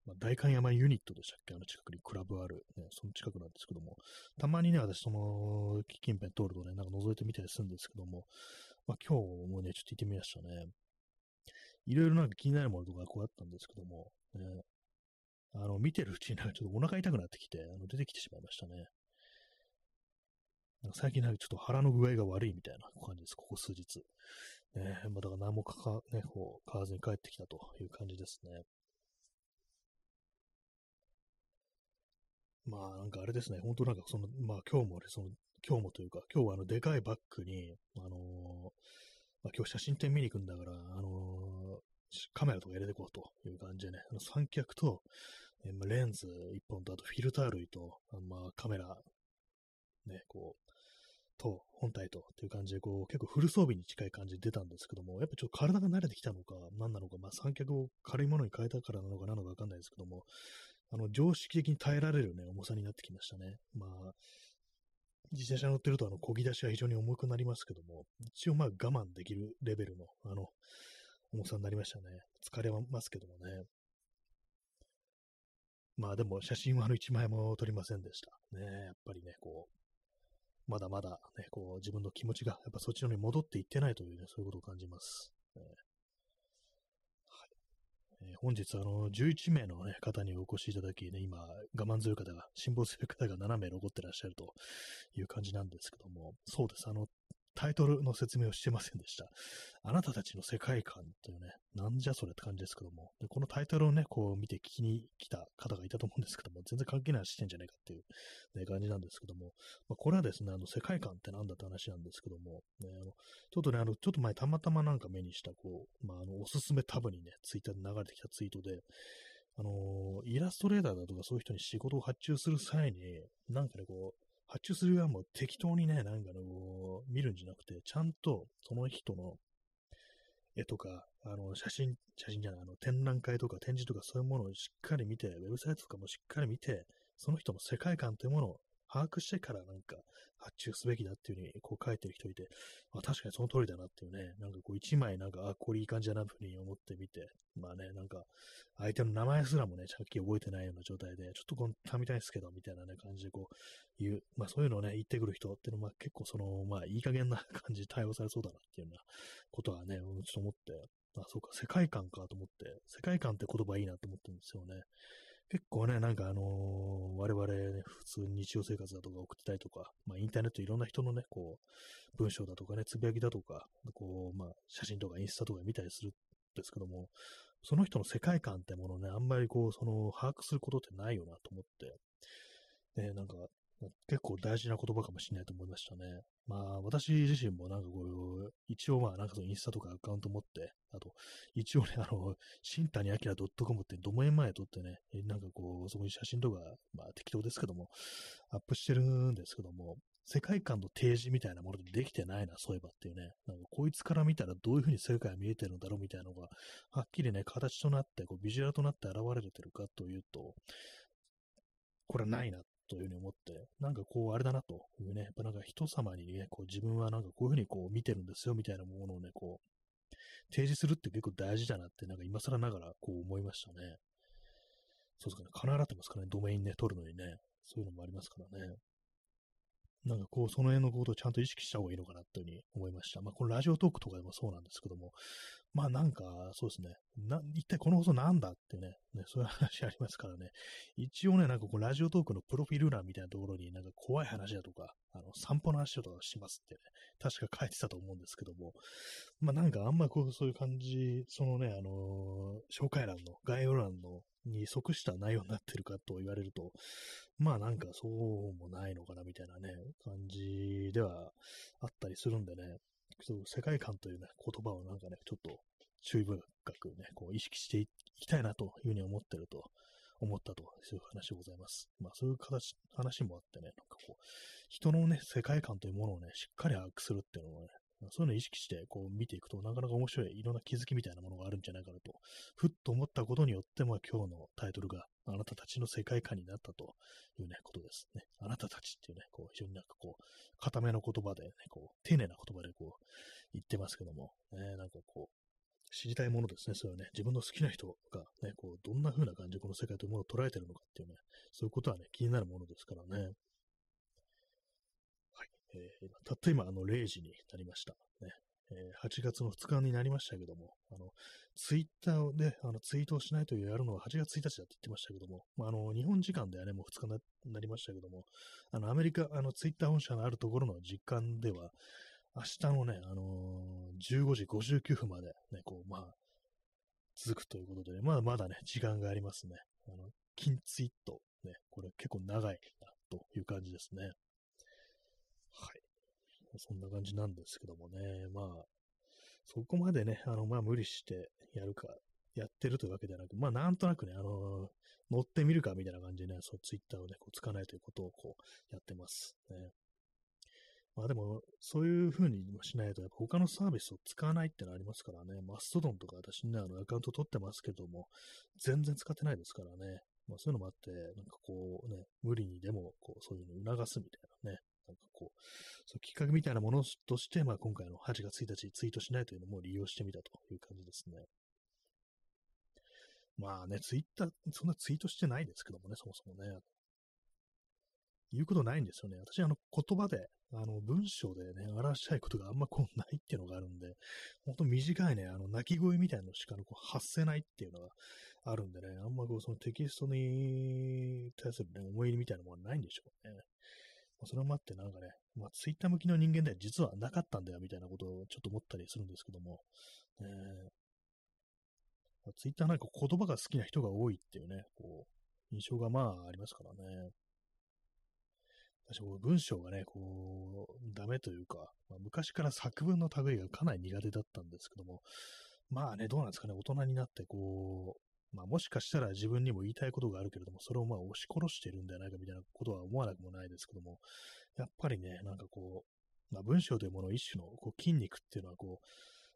まあ、代官山ユニットでしたっけ？あの近くにクラブある、ね、その近くなんですけども、たまにね、私、その、近辺通るとね、なんか覗いてみたりするんですけども、まあ、今日もね、ちょっと行ってみましたね。いろいろなんか気になるものとかこうあったんですけども、ね、あの、見てるうちになんかちょっとお腹痛くなってきて、あの出てきてしまいましたね。最近なんかちょっと腹の具合が悪いみたいな感じです、ここ数日。ね、まあ、だから何もかか、ね、こう、買わずに帰ってきたという感じですね。まあなんかあれですね、本当なんかその、まあ今日も、その、今日もというか、今日はあの、でかいバッグに、あのー、まあ今日写真展見に行くんだから、あのー、カメラとか入れていこうという感じでね、あの三脚と、えー、レンズ一本と、あとフィルター類と、あまあカメラ、ね、こう、と、本体とっていう感じで、こう、結構フル装備に近い感じで出たんですけども、やっぱちょっと体が慣れてきたのか、何なのか、まあ三脚を軽いものに変えたからなのかなのかわかんないですけども、あの、常識的に耐えられるね、重さになってきましたね。まあ、自転車乗ってると、あの、漕ぎ出しは非常に重くなりますけども、一応まあ我慢できるレベルの、あの、重さになりましたね。疲れますけどもね。まあでも写真はあの一枚も撮りませんでした。ねやっぱりね、こう、まだまだね、こう自分の気持ちがやっぱそっちのに戻っていってないというね、そういうことを感じます。ね、えー、本日、あの、11名の、ね、方にお越しいただき、ね、今、我慢強い方が、辛抱する方が7名残ってらっしゃるという感じなんですけども、そうです。あの、タイトルの説明をしてませんでした。あなたたちの世界観というね、なんじゃそれって感じですけども、でこのタイトルをね、こう見て聞きに来た方がいたと思うんですけども、全然関係ない話してんじゃないかっていう、ね、感じなんですけども、まあ、これはですね、あの世界観って何だって話なんですけども、ね、あのちょっとね、あの、ちょっと前たまたまなんか目にした、こう、まあ、あの、おすすめタブにね、ツイッターで流れてきたツイートで、あのー、イラストレーターだとかそういう人に仕事を発注する際に、なんかね、こう、発注する側も適当にね、なんかの、見るんじゃなくて、ちゃんとその人の絵とか、あの、写真、写真じゃない、あの、展覧会とか展示とかそういうものをしっかり見て、ウェブサイトとかもしっかり見て、その人の世界観というものを把握してからなんか発注すべきだっていう風にこう書いてる人いて、まあ、確かにその通りだなっていうね、なんかこう一枚なんか、あ、これいい感じだなという風に思ってみて、まあね、なんか相手の名前すらもね、さっき覚えてないような状態で、ちょっとこのたみたいですけど、みたいなね、感じでこう言う、まあそういうのをね、言ってくる人っていうのは、結構その、まあいい加減な感じで対応されそうだなっていうようなことはね、ちょっと思って、あ、そうか、世界観かと思って、世界観って言葉いいなと思ってるんですよね。結構ね、なんかあのー、我々ね、普通に日常生活だとか送ってたりとか、まあインターネットいろんな人のね、こう、文章だとかね、つぶやきだとか、こう、まあ写真とかインスタとか見たりするんですけども、その人の世界観ってものね、あんまりこう、その、把握することってないよなと思って、ね、なんか、結構大事な言葉かもしれないと思いましたね。まあ、私自身もなんかこう、一応まあ、なんかそのインスタとかアカウント持って、あと、一応ね、あの、新谷明 .com ってドメイン前撮ってね、なんかこう、そこに写真とか、まあ適当ですけども、アップしてるんですけども、世界観の提示みたいなものでできてないな、そういえばっていうね。なんかこいつから見たらどういう風に世界が見えてるんだろうみたいなのが、はっきりね、形となって、こうビジュアルとなって現れてるかというと、これはないなというふうに思って、なんかこう、あれだなというね、やっぱなんか人様にね、こう自分はなんかこういうふうにこう見てるんですよみたいなものをね、こう、提示するって結構大事だなって、なんか今更ながらこう思いましたね。そうですかね、金払ってますかね、ドメインね、取るのにね、そういうのもありますからね。なんかこう、その辺のことをちゃんと意識した方がいいのかなというふうに思いました。まあ、このラジオトークとかでもそうなんですけども、まあなんか、そうですね。な、一体この放送なんだってね、ね、そういう話ありますからね。一応ね、なんかこう、ラジオトークのプロフィール欄みたいなところになんか怖い話だとか、あの、散歩の話とかしますってね、確か書いてたと思うんですけども、まあなんかあんまこう、そういう感じ、そのね、あのー、紹介欄の、概要欄の、に即した内容になってるかと言われると、まあなんかそうもないのかなみたいなね、感じではあったりするんでね、そう世界観というね、言葉をなんかね、ちょっと注意深くね、こう意識していきたいなというふうに思ってると、思ったと、そういう話でございます。まあそういう形、話もあってね、なんかこう、人のね、世界観というものをね、しっかり把握するっていうのもね、そういうのを意識してこう見ていくと、なかなか面白い、いろんな気づきみたいなものがあるんじゃないかなと、ふっと思ったことによって、まあ今日のタイトルがあなたたちの世界観になったというね、ことですね。あなたたちっていうね、こう非常になんかこう、固めの言葉でね、こう、丁寧な言葉でこう、言ってますけども、ね、なんかこう、知りたいものですね。それはね、自分の好きな人がね、こう、どんな風な感じでこの世界というものを捉えてるのかっていうね、そういうことはね、気になるものですからね。えー、たった今、あの、0時になりました。ね。えー、8月の2日になりましたけども、あの、ツイッターで、あの、ツイートをしないとやるのは8月1日だって言ってましたけども、まあ、あの、日本時間ではね、もう2日になりましたけども、あの、アメリカ、あの、ツイッター本社のあるところの実感では、明日のね、あのー、15時59分までね、こう、まあ、続くということで、ね、まだまだね、時間がありますね。あの、金ツイート、ね、これ結構長いな、という感じですね。はい。そんな感じなんですけどもね、まあ、そこまでね、あの、まあ、無理してやるか、やってるというわけではなく、まあ、なんとなくね、あの、乗ってみるかみたいな感じでね、そう、ツイッターをね、こう、つかないということをこう、やってます。ね。まあでも、そういう風にしないと、やっぱ他のサービスを使わないってのありますからね。マストドンとか私ね、あの、アカウント取ってますけども、全然使ってないですからね。まあそういうのもあって、なんかこうね、無理にでも、こう、そういうのを促すみたいなね。なんかこう、そうきっかけみたいなものとして、まあ今回の8月1日ツイートしないというのも利用してみたという感じですね。まあね、ツイッター、そんなツイートしてないですけどもね、そもそもね。言うことないんですよね。私、あの、言葉で、あの、文章でね、表したいことがあんまこうないっていうのがあるんで、ほんと短いね、あの、鳴き声みたいなのしかこう発せないっていうのがあるんでね、あんまこう、そのテキストに対するね、思い入れみたいなものはないんでしょうね。それもあってなんかね、まあ、ツイッター向きの人間では実はなかったんだよみたいなことをちょっと思ったりするんですけども、え。ーまあ、ツイッターなんか言葉が好きな人が多いっていうね、こう、印象がまあありますからね。私文章がね、こう、ダメというか、まあ、昔から作文の類がかなり苦手だったんですけども、まあね、どうなんですかね、大人になって、こう、まあもしかしたら自分にも言いたいことがあるけれども、それをまあ押し殺しているんじゃないかみたいなことは思わなくもないですけども、やっぱりね、なんかこう、まあ文章というもの一種のこう筋肉っていうのはこう、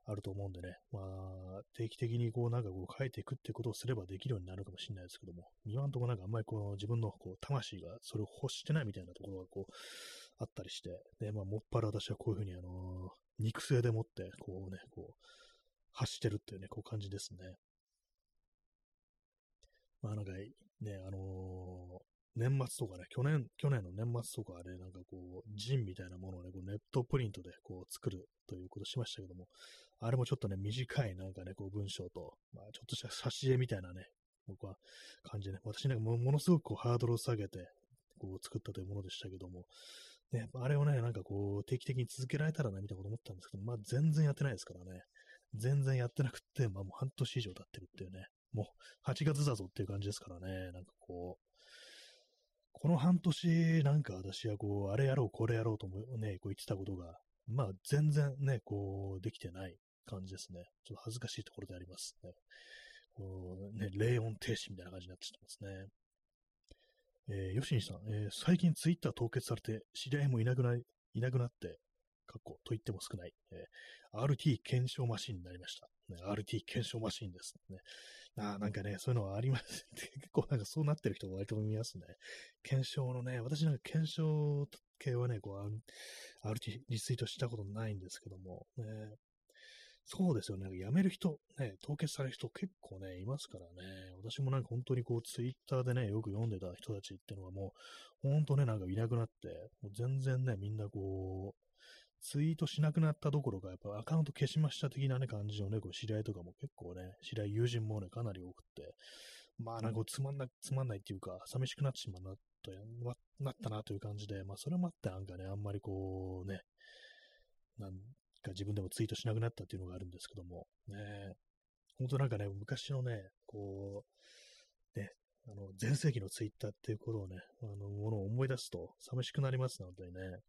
あると思うんでね、まあ、定期的にこうなんかこう書いていくってことをすればできるようになるかもしれないですけども、今のとこなんかあんまりこの自分のこう魂がそれを欲してないみたいなところがこう、あったりして、で、まあ、もっぱら私はこういうふうにあのー、肉声でもって、こうね、こう、発してるっていうね、こう感じですね。まあなんか、ね、あのー、年末とかね、去年、去年の年末とかで、なんかこう、ジンみたいなものをね、こうネットプリントでこう作るということしましたけども、あれもちょっとね、短いなんかね、こう文章と、まあちょっとした挿絵みたいなね、僕は感じでね、私なんかものすごくこうハードルを下げて、こう作ったというものでしたけども、ね、あれをね、なんかこう、定期的に続けられたらな、みたいなこと思ったんですけど、まあ全然やってないですからね。全然やってなくって、まあもう半年以上経ってるっていうね、もう8月だぞっていう感じですからね、なんかこう、この半年、なんか私はこう、あれやろう、これやろうともね、こう言ってたことが、まあ全然ね、こう、できてない感じですね。ちょっと恥ずかしいところでありますね。こうね、霊音停止みたいな感じになってきてますね。えー、吉西さん、えー、最近ツイッター凍結されて、知り合いもいなくな、いなくなって、過去と言っても少ない、えー、RT 検証マシンになりました。ね、RT 検証マシンですね。あなんかね、そういうのはあります。結構なんかそうなってる人割と見ますね。検証のね、私なんか検証系はね、こう、RT リツイートしたことないんですけども、ね、そうですよね。辞める人、ね、凍結される人結構ね、いますからね。私もなんか本当にこう、ツイッターでね、よく読んでた人たちっていうのはもう、本当ね、なんかいなくなって、もう全然ね、みんなこう、ツイートしなくなったどころか、やっぱアカウント消しました的なね、感じのね、こう知り合いとかも結構ね、知り合い友人もね、かなり多くて、まあなんかつまんない、つまんないっていうか、寂しくなってしまうな、となったなという感じで、まあそれもあってなんかね、あんまりこうね、なんか自分でもツイートしなくなったっていうのがあるんですけども、ね、本当なんかね、昔のね、こう、ね、あの、前世紀のツイッターっていうことをね、あの、ものを思い出すと寂しくなりますのでね。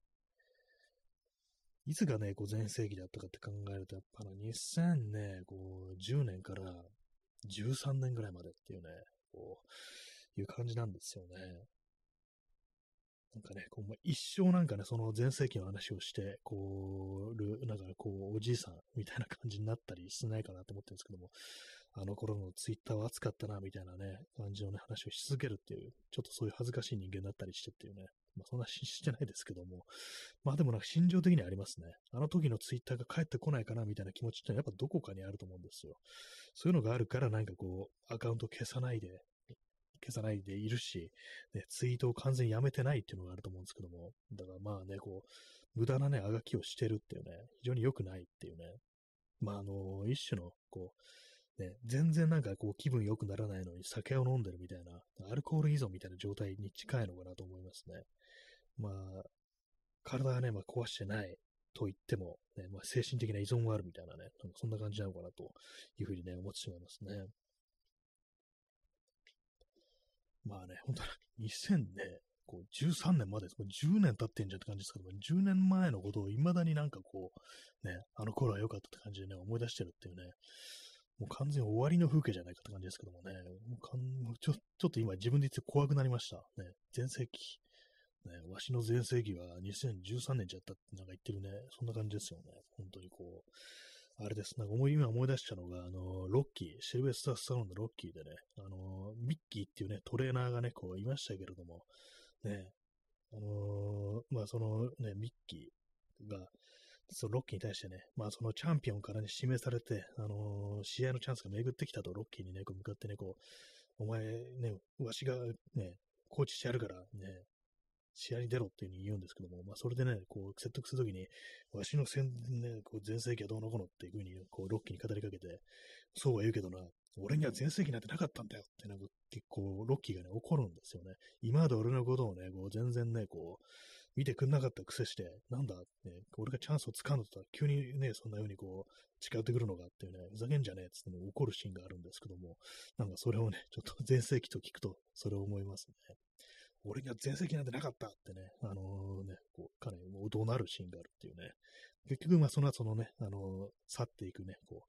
いつがね、こう前世紀だったかって考えると、やっぱあの2010年から13年ぐらいまでっていうね、こういう感じなんですよね。なんかね、こう、一生なんかね、その前世紀の話をして、こう、なんかこう、おじいさんみたいな感じになったりしないかなと思ってるんですけども、あの頃のツイッターは熱かったな、みたいなね、感じのね、話をし続けるっていう、ちょっとそういう恥ずかしい人間だったりしてっていうね、まあそんなしてないですけども、まあでもなんか心情的にはありますね。あの時のツイッターが帰ってこないかな、みたいな気持ちってやっぱどこかにあると思うんですよ。そういうのがあるからなんかこう、アカウント消さないで、消さないでいるし、ね、ツイートを完全にやめてないっていうのがあると思うんですけども、だからまあね、こう、無駄なね、あがきをしてるっていうね、非常に良くないっていうね、まああの、一種の、こう、ね、全然なんかこう気分良くならないのに酒を飲んでるみたいな、アルコール依存みたいな状態に近いのかなと思いますね。まあ、体はね、まあ、壊してないと言っても、ね、まあ、精神的な依存があるみたいなね、なんかそんな感じなのかなというふうにね、思ってしまいますね。まあね、本当に2000ね、こう13年まで、10年経ってんじゃんって感じですけども、10年前のことを未だになんかこう、ね、あの頃は良かったって感じでね、思い出してるっていうね、もう完全に終わりの風景じゃないかって感じですけどもね、もうかんちょちょっと今自分で言って怖くなりました。ね、全盛期。ね、わしの全盛期は2013年じゃったってなんか言ってるね、そんな感じですよね。本当にこう、あれです。なんか思い、今思い出したのが、あの、ロッキー、シルベスター・スタローンのロッキーでね、あの、ミッキーっていうね、トレーナーがね、こういましたけれども、ね、あのまあそのね、ミッキーが、そのロッキーに対してね、まあそのチャンピオンからね、指名されて、あの試合のチャンスが巡ってきたと、ロッキーにね、こう向かってね、こう、お前ね、わしがね、コーチしてやるからね、試合に出ろっていうふうに言うんですけども、まあ、それでね、こう、説得するときに、わしの戦、ね、こう前世紀はどうのこうのっていうふうに、こう、ロッキーに語りかけて、そうは言うけどな、俺には前世紀なんてなかったんだよって、なんか結構、ロッキーがね、怒るんですよね。今まで俺のことをね、こう、全然ね、こう、見てくんなかった癖して、なんだ、ね、俺がチャンスを掴んだと急にね、そんな風にこう、近寄ってくるのかっていうね、ふざけんじゃねえっつっても怒るシーンがあるんですけども、なんかそれをね、ちょっと前世紀と聞くと、それを思いますね。俺には全席なんてなかったってね、あの、ね、こう、かなり怒鳴るシーンがあるっていうね。結局、まあ、その後のね、あの、去っていくね、こ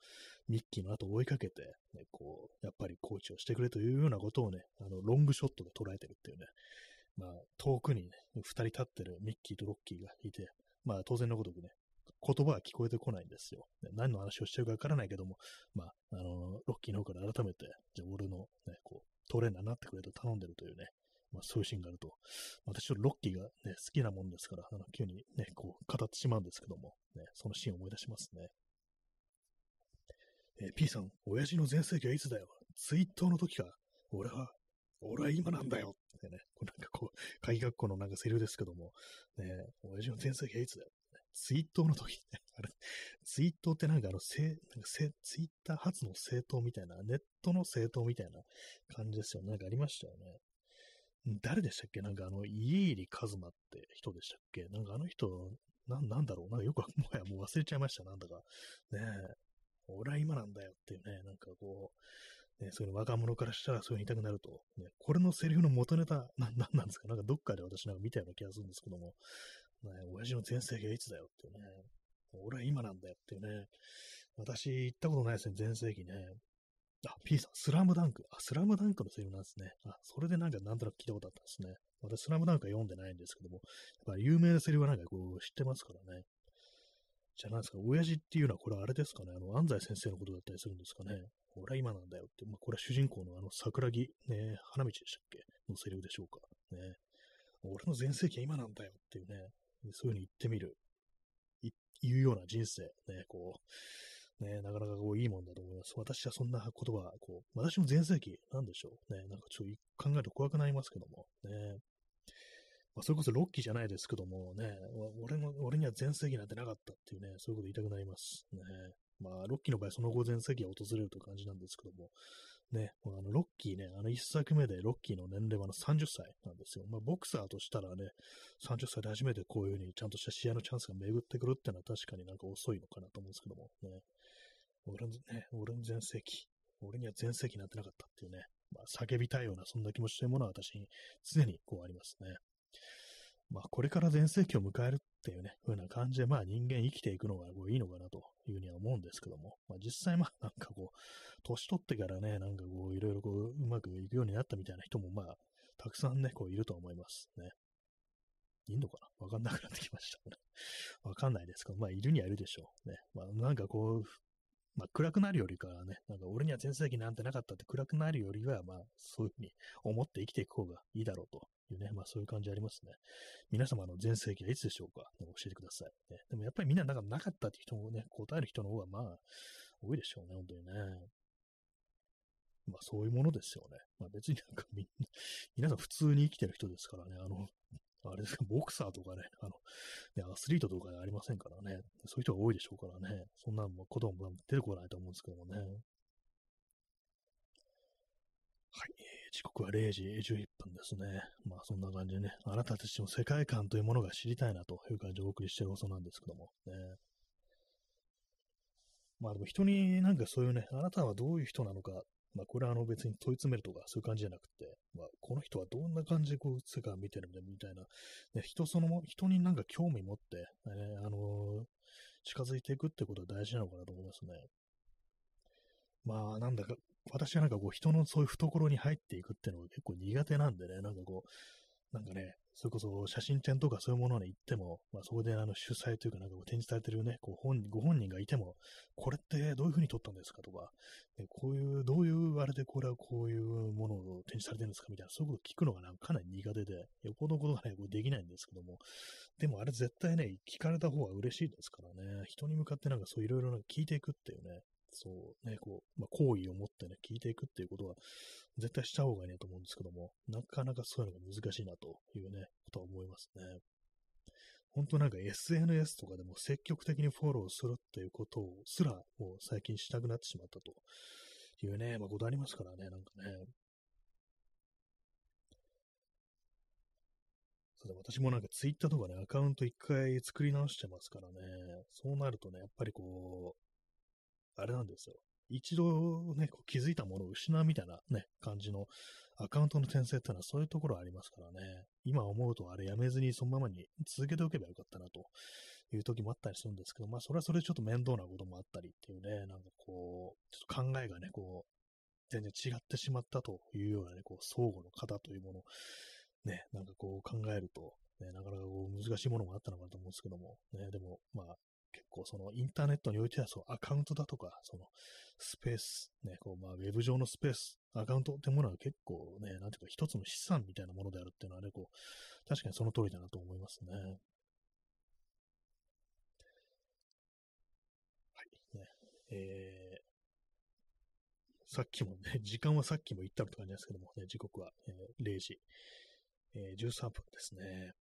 う、ミッキーの後を追いかけて、ね、こう、やっぱりコーチをしてくれというようなことをね、あの、ロングショットで捉えてるっていうね。まあ、遠くにね、二人立ってるミッキーとロッキーがいて、まあ、当然のごとくね、言葉は聞こえてこないんですよ。何の話をしてるかわからないけども、まあ、あの、ロッキーの方から改めて、じゃあ俺のね、こう、トレーナーになってくれと頼んでるというね、まあ、そういうシーンがあると、私はロッキーがね、好きなもんですから、あの急にね、こう、語ってしまうんですけども、ね、そのシーンを思い出しますね。えー、P さん、親父の全盛期はいつだよツイーの時か。俺は、俺は今なんだよってね、これなんかこう、会議学校のなんかセリフですけども、ね、親父の全盛期はいつだよ。ツイーの時、あれ、ツイーってなんかあの、せなんかせツイッター発の政党みたいな、ネットの政党みたいな感じですよね。なんかありましたよね。誰でしたっけ？なんかあの、家入一馬って人でしたっけ？なんかあの人、な、なんだろう？なんかよく、もはやもう忘れちゃいました、なんだか。ねえ。俺は今なんだよっていうね、なんかこう、ね、そういうの若者からしたらそういうの言いたくなると、ね、これのセリフの元ネタ、な、なんなんですか？なんかどっかで私なんか見たような気がするんですけども、ね、親父の全盛期はいつだよっていうね、俺は今なんだよっていうね、私行ったことないですね、全盛期ね。あ、P さん、スラムダンク。あ、スラムダンクのセリフなんですね。あ、それでなんかなんとなく聞いたことあったんですね。私、スラムダンクは読んでないんですけども、やっぱ有名なセリフはなんかこう知ってますからね。じゃあなんですか、親父っていうのはこれあれですかね、あの、安西先生のことだったりするんですかね。俺は今なんだよって、まあ、これは主人公のあの、桜木、ね、花道でしたっけのセリフでしょうか。ね。俺の全盛期は今なんだよっていうね、そういうふうに言ってみる。言うような人生、ね、こう、ね、なかなかこういいもんだと思います。私はそんな言葉、こう、私も全盛期なんでしょう。ね、なんかちょっと考えると怖くなりますけども、ね。まあ、それこそロッキーじゃないですけどもね、俺の、俺には全盛期なんてなかったっていうね、そういうこと言いたくなります。ね。まあ、ロッキーの場合、その後全盛期が訪れるという感じなんですけども、ね、あの、ロッキーね、あの一作目でロッキーの年齢はの30歳なんですよ。まあ、ボクサーとしたらね、30歳で初めてこういうふうにちゃんとした試合のチャンスが巡ってくるっていうのは確かになんか遅いのかなと思うんですけども、ね。俺のね、俺の全盛期、俺には全盛期なんてなかったっていうね、まあ、叫びたいようなそんな気持ちというものは私に常にこうありますね。まあ、これから全盛期を迎えるっていうね、風な感じで、まあ人間生きていくのがこういいのかなというふうには思うんですけども、まあ実際まあなんかこう、年取ってからね、なんかこう、いろいろこう、うまくいくようになったみたいな人もまあ、たくさんね、こういると思いますね。いんのかな？わかんなくなってきました。わかんないですけど、まあ、いるにはいるでしょう。ね。まあ、なんかこう、まあ、暗くなるよりかはね、なんか俺には全盛期なんてなかったって暗くなるよりは、まあ、そういうふうに思って生きていく方がいいだろうというね、まあそういう感じありますね。皆様の全盛期はいつでしょうか、教えてください、ね。でもやっぱりみんななんかなかったって人もね、答える人の方がまあ多いでしょうね、本当にね。まあそういうものですよね。まあ別になんかみんな、皆さん普通に生きてる人ですからね、あの、あれですか、ボクサーとかね、あの、ね、アスリートとかありませんからね、そういう人が多いでしょうからね、そんなことも出てこないと思うんですけどもね。はい、時刻は0時11分ですね。まあそんな感じでね、あなたたちの世界観というものが知りたいなという感じでお送りしてる放送なんですけどもね。まあでも人になんかそういうね、あなたはどういう人なのかまあ、これはあの別に問い詰めるとかそういう感じじゃなくて、まあ、この人はどんな感じでこう世界を見てるんだみたいな、ね、人その、人になんか興味持って、ね、あのー、近づいていくってことは大事なのかなと思いますね。まあ、なんだか、私はなんかこう人のそういう懐に入っていくっていうのが結構苦手なんでね、なんかこう、なんかね、それこそ写真展とかそういうものに行っても、まあ、そこであの主催というかなんか展示されてるね、こう本ご本人がいても、これってどういう風に撮ったんですかとか、ね、こういう、どういうあれでこれはこういうものを展示されてるんですかみたいな、そういうこと聞くのがなんかかなり苦手で、よこのことがね、こうできないんですけども、でもあれ絶対ね、聞かれた方が嬉しいですからね、人に向かってなんかそういろいろ聞いていくっていうね、そうね、こう、まあ、好意を持ってね、聞いていくっていうことは、絶対した方がいいなと思うんですけども、なかなかそういうのが難しいなというね、ことは思いますね。本当なんか SNS とかでも積極的にフォローするっていうことをすら、もう最近したくなってしまったというね、まあ、ことありますからね、なんかね。そう私もなんかツイッターとかね、アカウント一回作り直してますからね、そうなるとね、やっぱりこう、あれなんですよ。一度ね、こう気づいたものを失うみたいなね、感じのアカウントの転生ってのはそういうところありますからね。今思うとあれやめずにそのままに続けておけばよかったなという時もあったりするんですけど、まあそれはそれでちょっと面倒なこともあったりっていうね、なんかこう、ちょっと考えがね、こう、全然違ってしまったというようなね、こう、相互の方というものね、なんかこう考えると、ね、なかなかこう難しいものもあったのかなと思うんですけども、ね、でも、まあ、結構そのインターネットにおいてはそうアカウントだとか、そのスペース、ね、こうまあウェブ上のスペース、アカウントってものは結構ね、なんていうか一つの資産みたいなものであるっていうのはね、こう、確かにその通りだなと思いますね。はい。ね、えー、さっきもね、時間はさっきも言ったって感じですけどもね、時刻は、えー、0時、えー、13分ですね。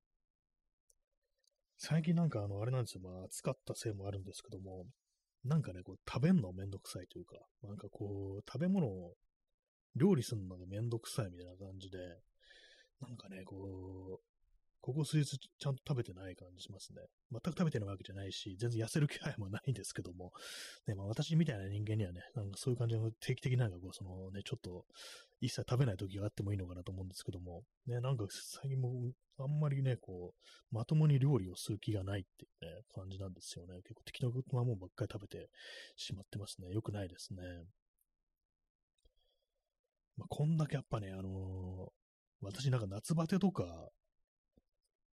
最近なんかあの、あれなんですよ、まあ、暑かったせいもあるんですけども、なんかね、こう、食べんのめんどくさいというか、なんかこう、食べ物を料理するのがめんどくさいみたいな感じで、なんかね、こう、ここ数日ちゃんと食べてない感じしますね。全く食べてないわけじゃないし、全然痩せる気配もないんですけども、ね、まあ、私みたいな人間にはね、なんかそういう感じの定期的なんかこう、そのね、ちょっと一切食べない時があってもいいのかなと思うんですけども、ね、なんか最近もあんまりね、こう、まともに料理をする気がないっていうね、感じなんですよね。結構適当なもんばっかり食べてしまってますね。よくないですね。まあ、こんだけやっぱね、あのー、私なんか夏バテとか、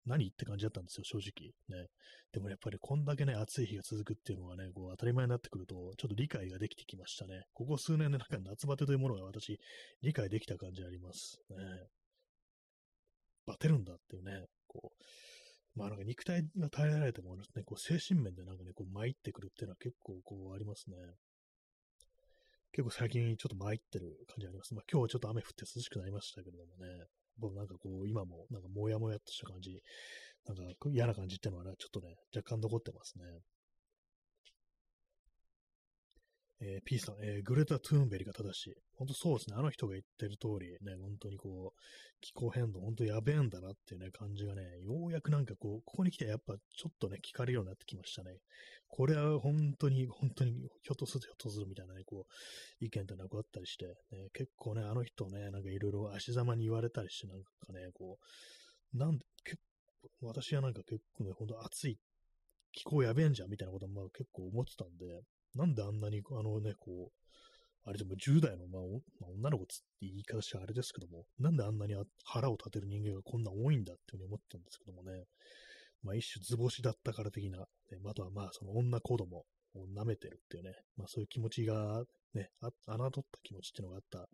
何？って感じだったんですよ、正直。ね。でもやっぱりこんだけね、暑い日が続くっていうのがね、こう当たり前になってくると、ちょっと理解ができてきましたね。ここ数年でなんか夏バテというものが私、理解できた感じありますね。バテるんだっていうね、こう、まあなんか肉体が耐えられてもね、こう精神面でなんかね、こう参ってくるっていうのは結構こうありますね。結構最近ちょっと参ってる感じあります。まあ今日はちょっと雨降って涼しくなりましたけれどもね。僕なんかこう、今もなんかもやもやっとした感じ、なんか嫌な感じっていうのはね、ちょっとね、若干残ってますね。えー、P さん、えー、グレタ・トゥーンベリが正しい。本当そうですね。あの人が言ってる通り、ね、本当にこう、気候変動、本当やべえんだなっていうね、感じがね、ようやくなんかこう、ここに来てやっぱちょっとね、聞かれるようになってきましたね。これは本当に、本当に、ひょっとするとひょっとするみたいなね、こう、意見ってなくあったりして、ね、結構ね、あの人ね、なんかいろいろ足ざまに言われたりして、なんかね、こう、なんで、結構、私はなんか結構ね、本当暑い、気候やべえんじゃんみたいなことも結構思ってたんで、なんであんなに、あのね、こう、あれでも10代の、まあ、まあ、女の子つって言い方してあれですけども、なんであんなに腹を立てる人間がこんな多いんだっていうふうに思ったんですけどもね、まあ一種図星だったから的な、ね、あとはまあその女子供を舐めてるっていうね、まあそういう気持ちがね、あ、侮った気持ちっていうのがあった、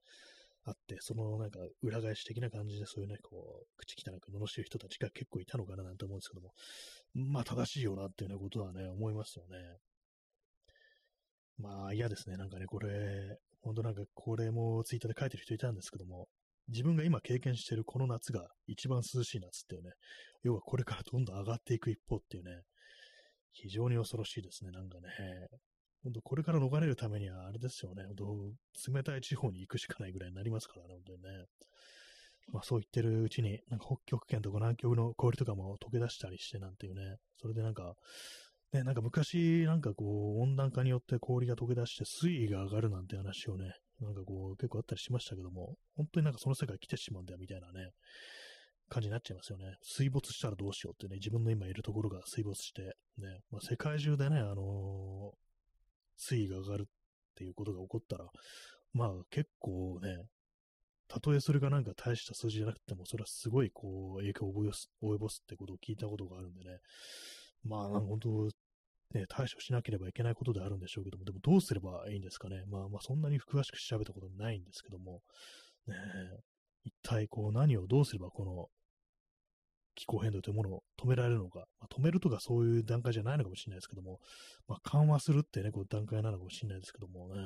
あって、そのなんか裏返し的な感じでそういうね、こう、口汚く罵る人たちが結構いたのかななんて思うんですけども、まあ正しいよなっていうようなことはね、思いますよね。まあ嫌ですね。なんかね、これ、ほんとなんかこれもツイッターで書いてる人いたんですけども、自分が今経験してるこの夏が一番涼しい夏っていうね、要はこれからどんどん上がっていく一方っていうね、非常に恐ろしいですね、なんかね。本当これから逃れるためにはあれですよね、冷たい地方に行くしかないぐらいになりますからね、本当にね。まあそう言ってるうちに、なんか北極圏とか南極の氷とかも溶け出したりしてなんていうね、それでなんか、ね、なんか昔、なんかこう、温暖化によって氷が溶け出して水位が上がるなんて話をね、なんかこう、結構あったりしましたけども、本当になんかその世界来てしまうんだよみたいなね、感じになっちゃいますよね。水没したらどうしようってね、自分の今いるところが水没して、ね、まあ、世界中でね、あのー、水位が上がるっていうことが起こったら、まあ結構ね、たとえそれがなんか大した数字じゃなくても、それはすごいこう影響を及ぼす及ぼすってことを聞いたことがあるんでね、まあ、本当、ね、対処しなければいけないことであるんでしょうけども、でもどうすればいいんですかね。まあ、まあ、そんなに詳しく調べたことないんですけども、ね、一体こう何をどうすればこの気候変動というものを止められるのか、まあ、止めるとかそういう段階じゃないのかもしれないですけども、まあ、緩和するってね、こう段階なのかもしれないですけどもね、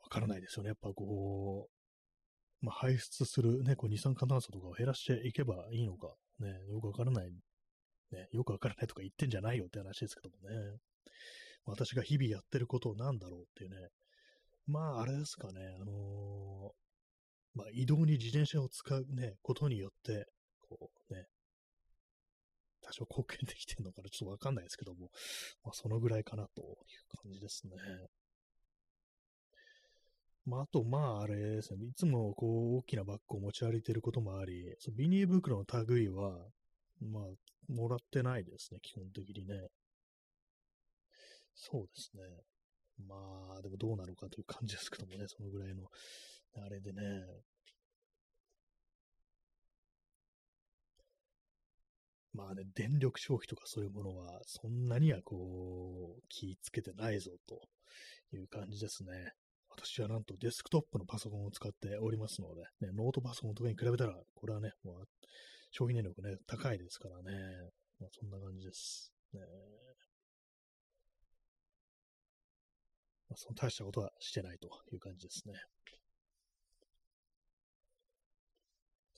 わからないですよね。やっぱこう、まあ、排出する、ね、こう二酸化炭素とかを減らしていけばいいのか、ね、よくわからない、ね、よくわからないとか言ってんじゃないよって話ですけどもね。私が日々やってることを何だろうっていうね。まあ、あれですかね、あのー、まあ、移動に自転車を使うね、ことによって、こうね、多少貢献できてるのかな、ちょっとわかんないですけども、まあ、そのぐらいかなという感じですね。まあ、あと、まあ、あれですね、いつもこう、大きなバッグを持ち歩いていることもあり、そのビニール袋の類は、まあ、もらってないですね、基本的にね。そうですね。まあ、でもどうなのかという感じですけどもね、そのぐらいの、あれでね。まあね、電力消費とかそういうものは、そんなにはこう、気ぃつけてないぞという感じですね。私はなんとデスクトップのパソコンを使っておりますので、ね、ノートパソコンとかに比べたら、これはね、もう消費年力ね、高いですからね。まあ、そんな感じです。ねまあ、その大したことはしてないという感じですね。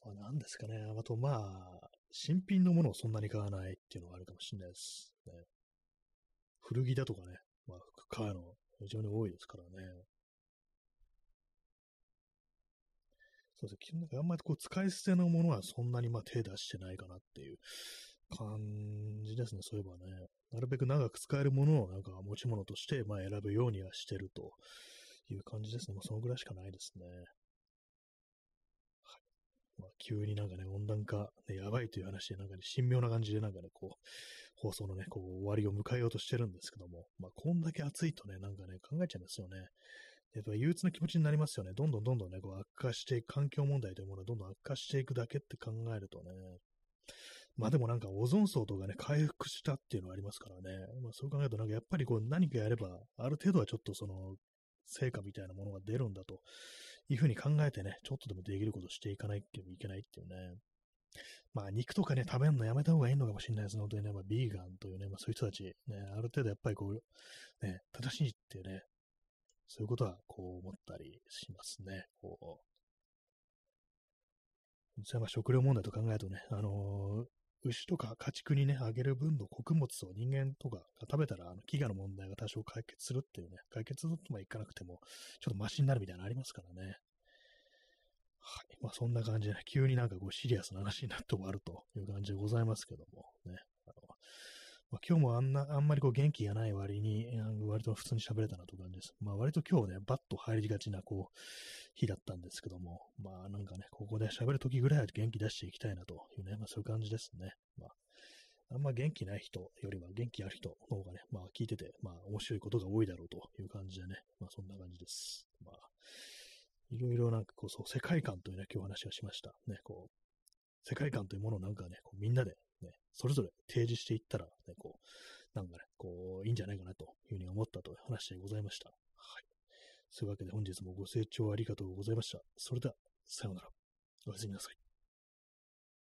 まあ、何ですかね。あと、まあ、新品のものをそんなに買わないっていうのがあるかもしれないです。ね、古着だとかね、まあ、買うの非常に多いですからね。そうですね。あんまりこう使い捨てのものはそんなにまあ手出してないかなっていう感じですね。そういえばね。なるべく長く使えるものをなんか持ち物としてまあ選ぶようにはしてるという感じですね。まあそのぐらいしかないですね。はい。まあ、急になんかね、温暖化、ね、やばいという話で、なんかね、神妙な感じでなんかね、こう、放送のね、こう、終わりを迎えようとしてるんですけども、まあ、こんだけ暑いとね、なんかね、考えちゃいますよね。えっと、憂鬱な気持ちになりますよね。どんどんどんどんね、こう悪化していく、環境問題というものはどんどん悪化していくだけって考えるとね、まあでもなんかオゾン層とかね、回復したっていうのはありますからね、まあそう考えるとなんかやっぱりこう何かやれば、ある程度はちょっとその、成果みたいなものが出るんだというふうに考えてね、ちょっとでもできることしていかないっていけないっていうね。まあ肉とかね、食べるのやめた方がいいのかもしれないです。本当にね、まあビーガンというね、まあそういう人たち、ね、ある程度やっぱりこう、ね、正しいっていうね、そういうことはこう思ったりしますね。こう。実際まあ食料問題と考えるとね、あのー、牛とか家畜にね、あげる分の穀物を人間とかが食べたら、あの飢餓の問題が多少解決するっていうね、解決とはいかなくても、ちょっとマシになるみたいなのありますからね。はい。まあそんな感じで、急になんかこうシリアスな話になって終わるという感じでございますけども、ね。あのまあ、今日もあんな、あんまりこう元気がない割に、割と普通に喋れたなという感じです。まあ割と今日ね、バッと入りがちなこう、日だったんですけども、まあなんかね、ここで喋るときぐらいは元気出していきたいなというね、まあそういう感じですね。まああんま元気ない人よりは元気ある人の方がね、まあ聞いてて、まあ面白いことが多いだろうという感じでね、まあそんな感じです。まあ、いろいろなんかこう、そう、世界観というね、今日話がしました。ね、こう、世界観というものをなんかね、こうみんなでね、それぞれ提示していったら、ね、こう、なんかね、こう、いいんじゃないかなというふうに思ったという話でございました。はい。そういうわけで本日もご清聴ありがとうございました。それでは、さようなら。おやすみなさい。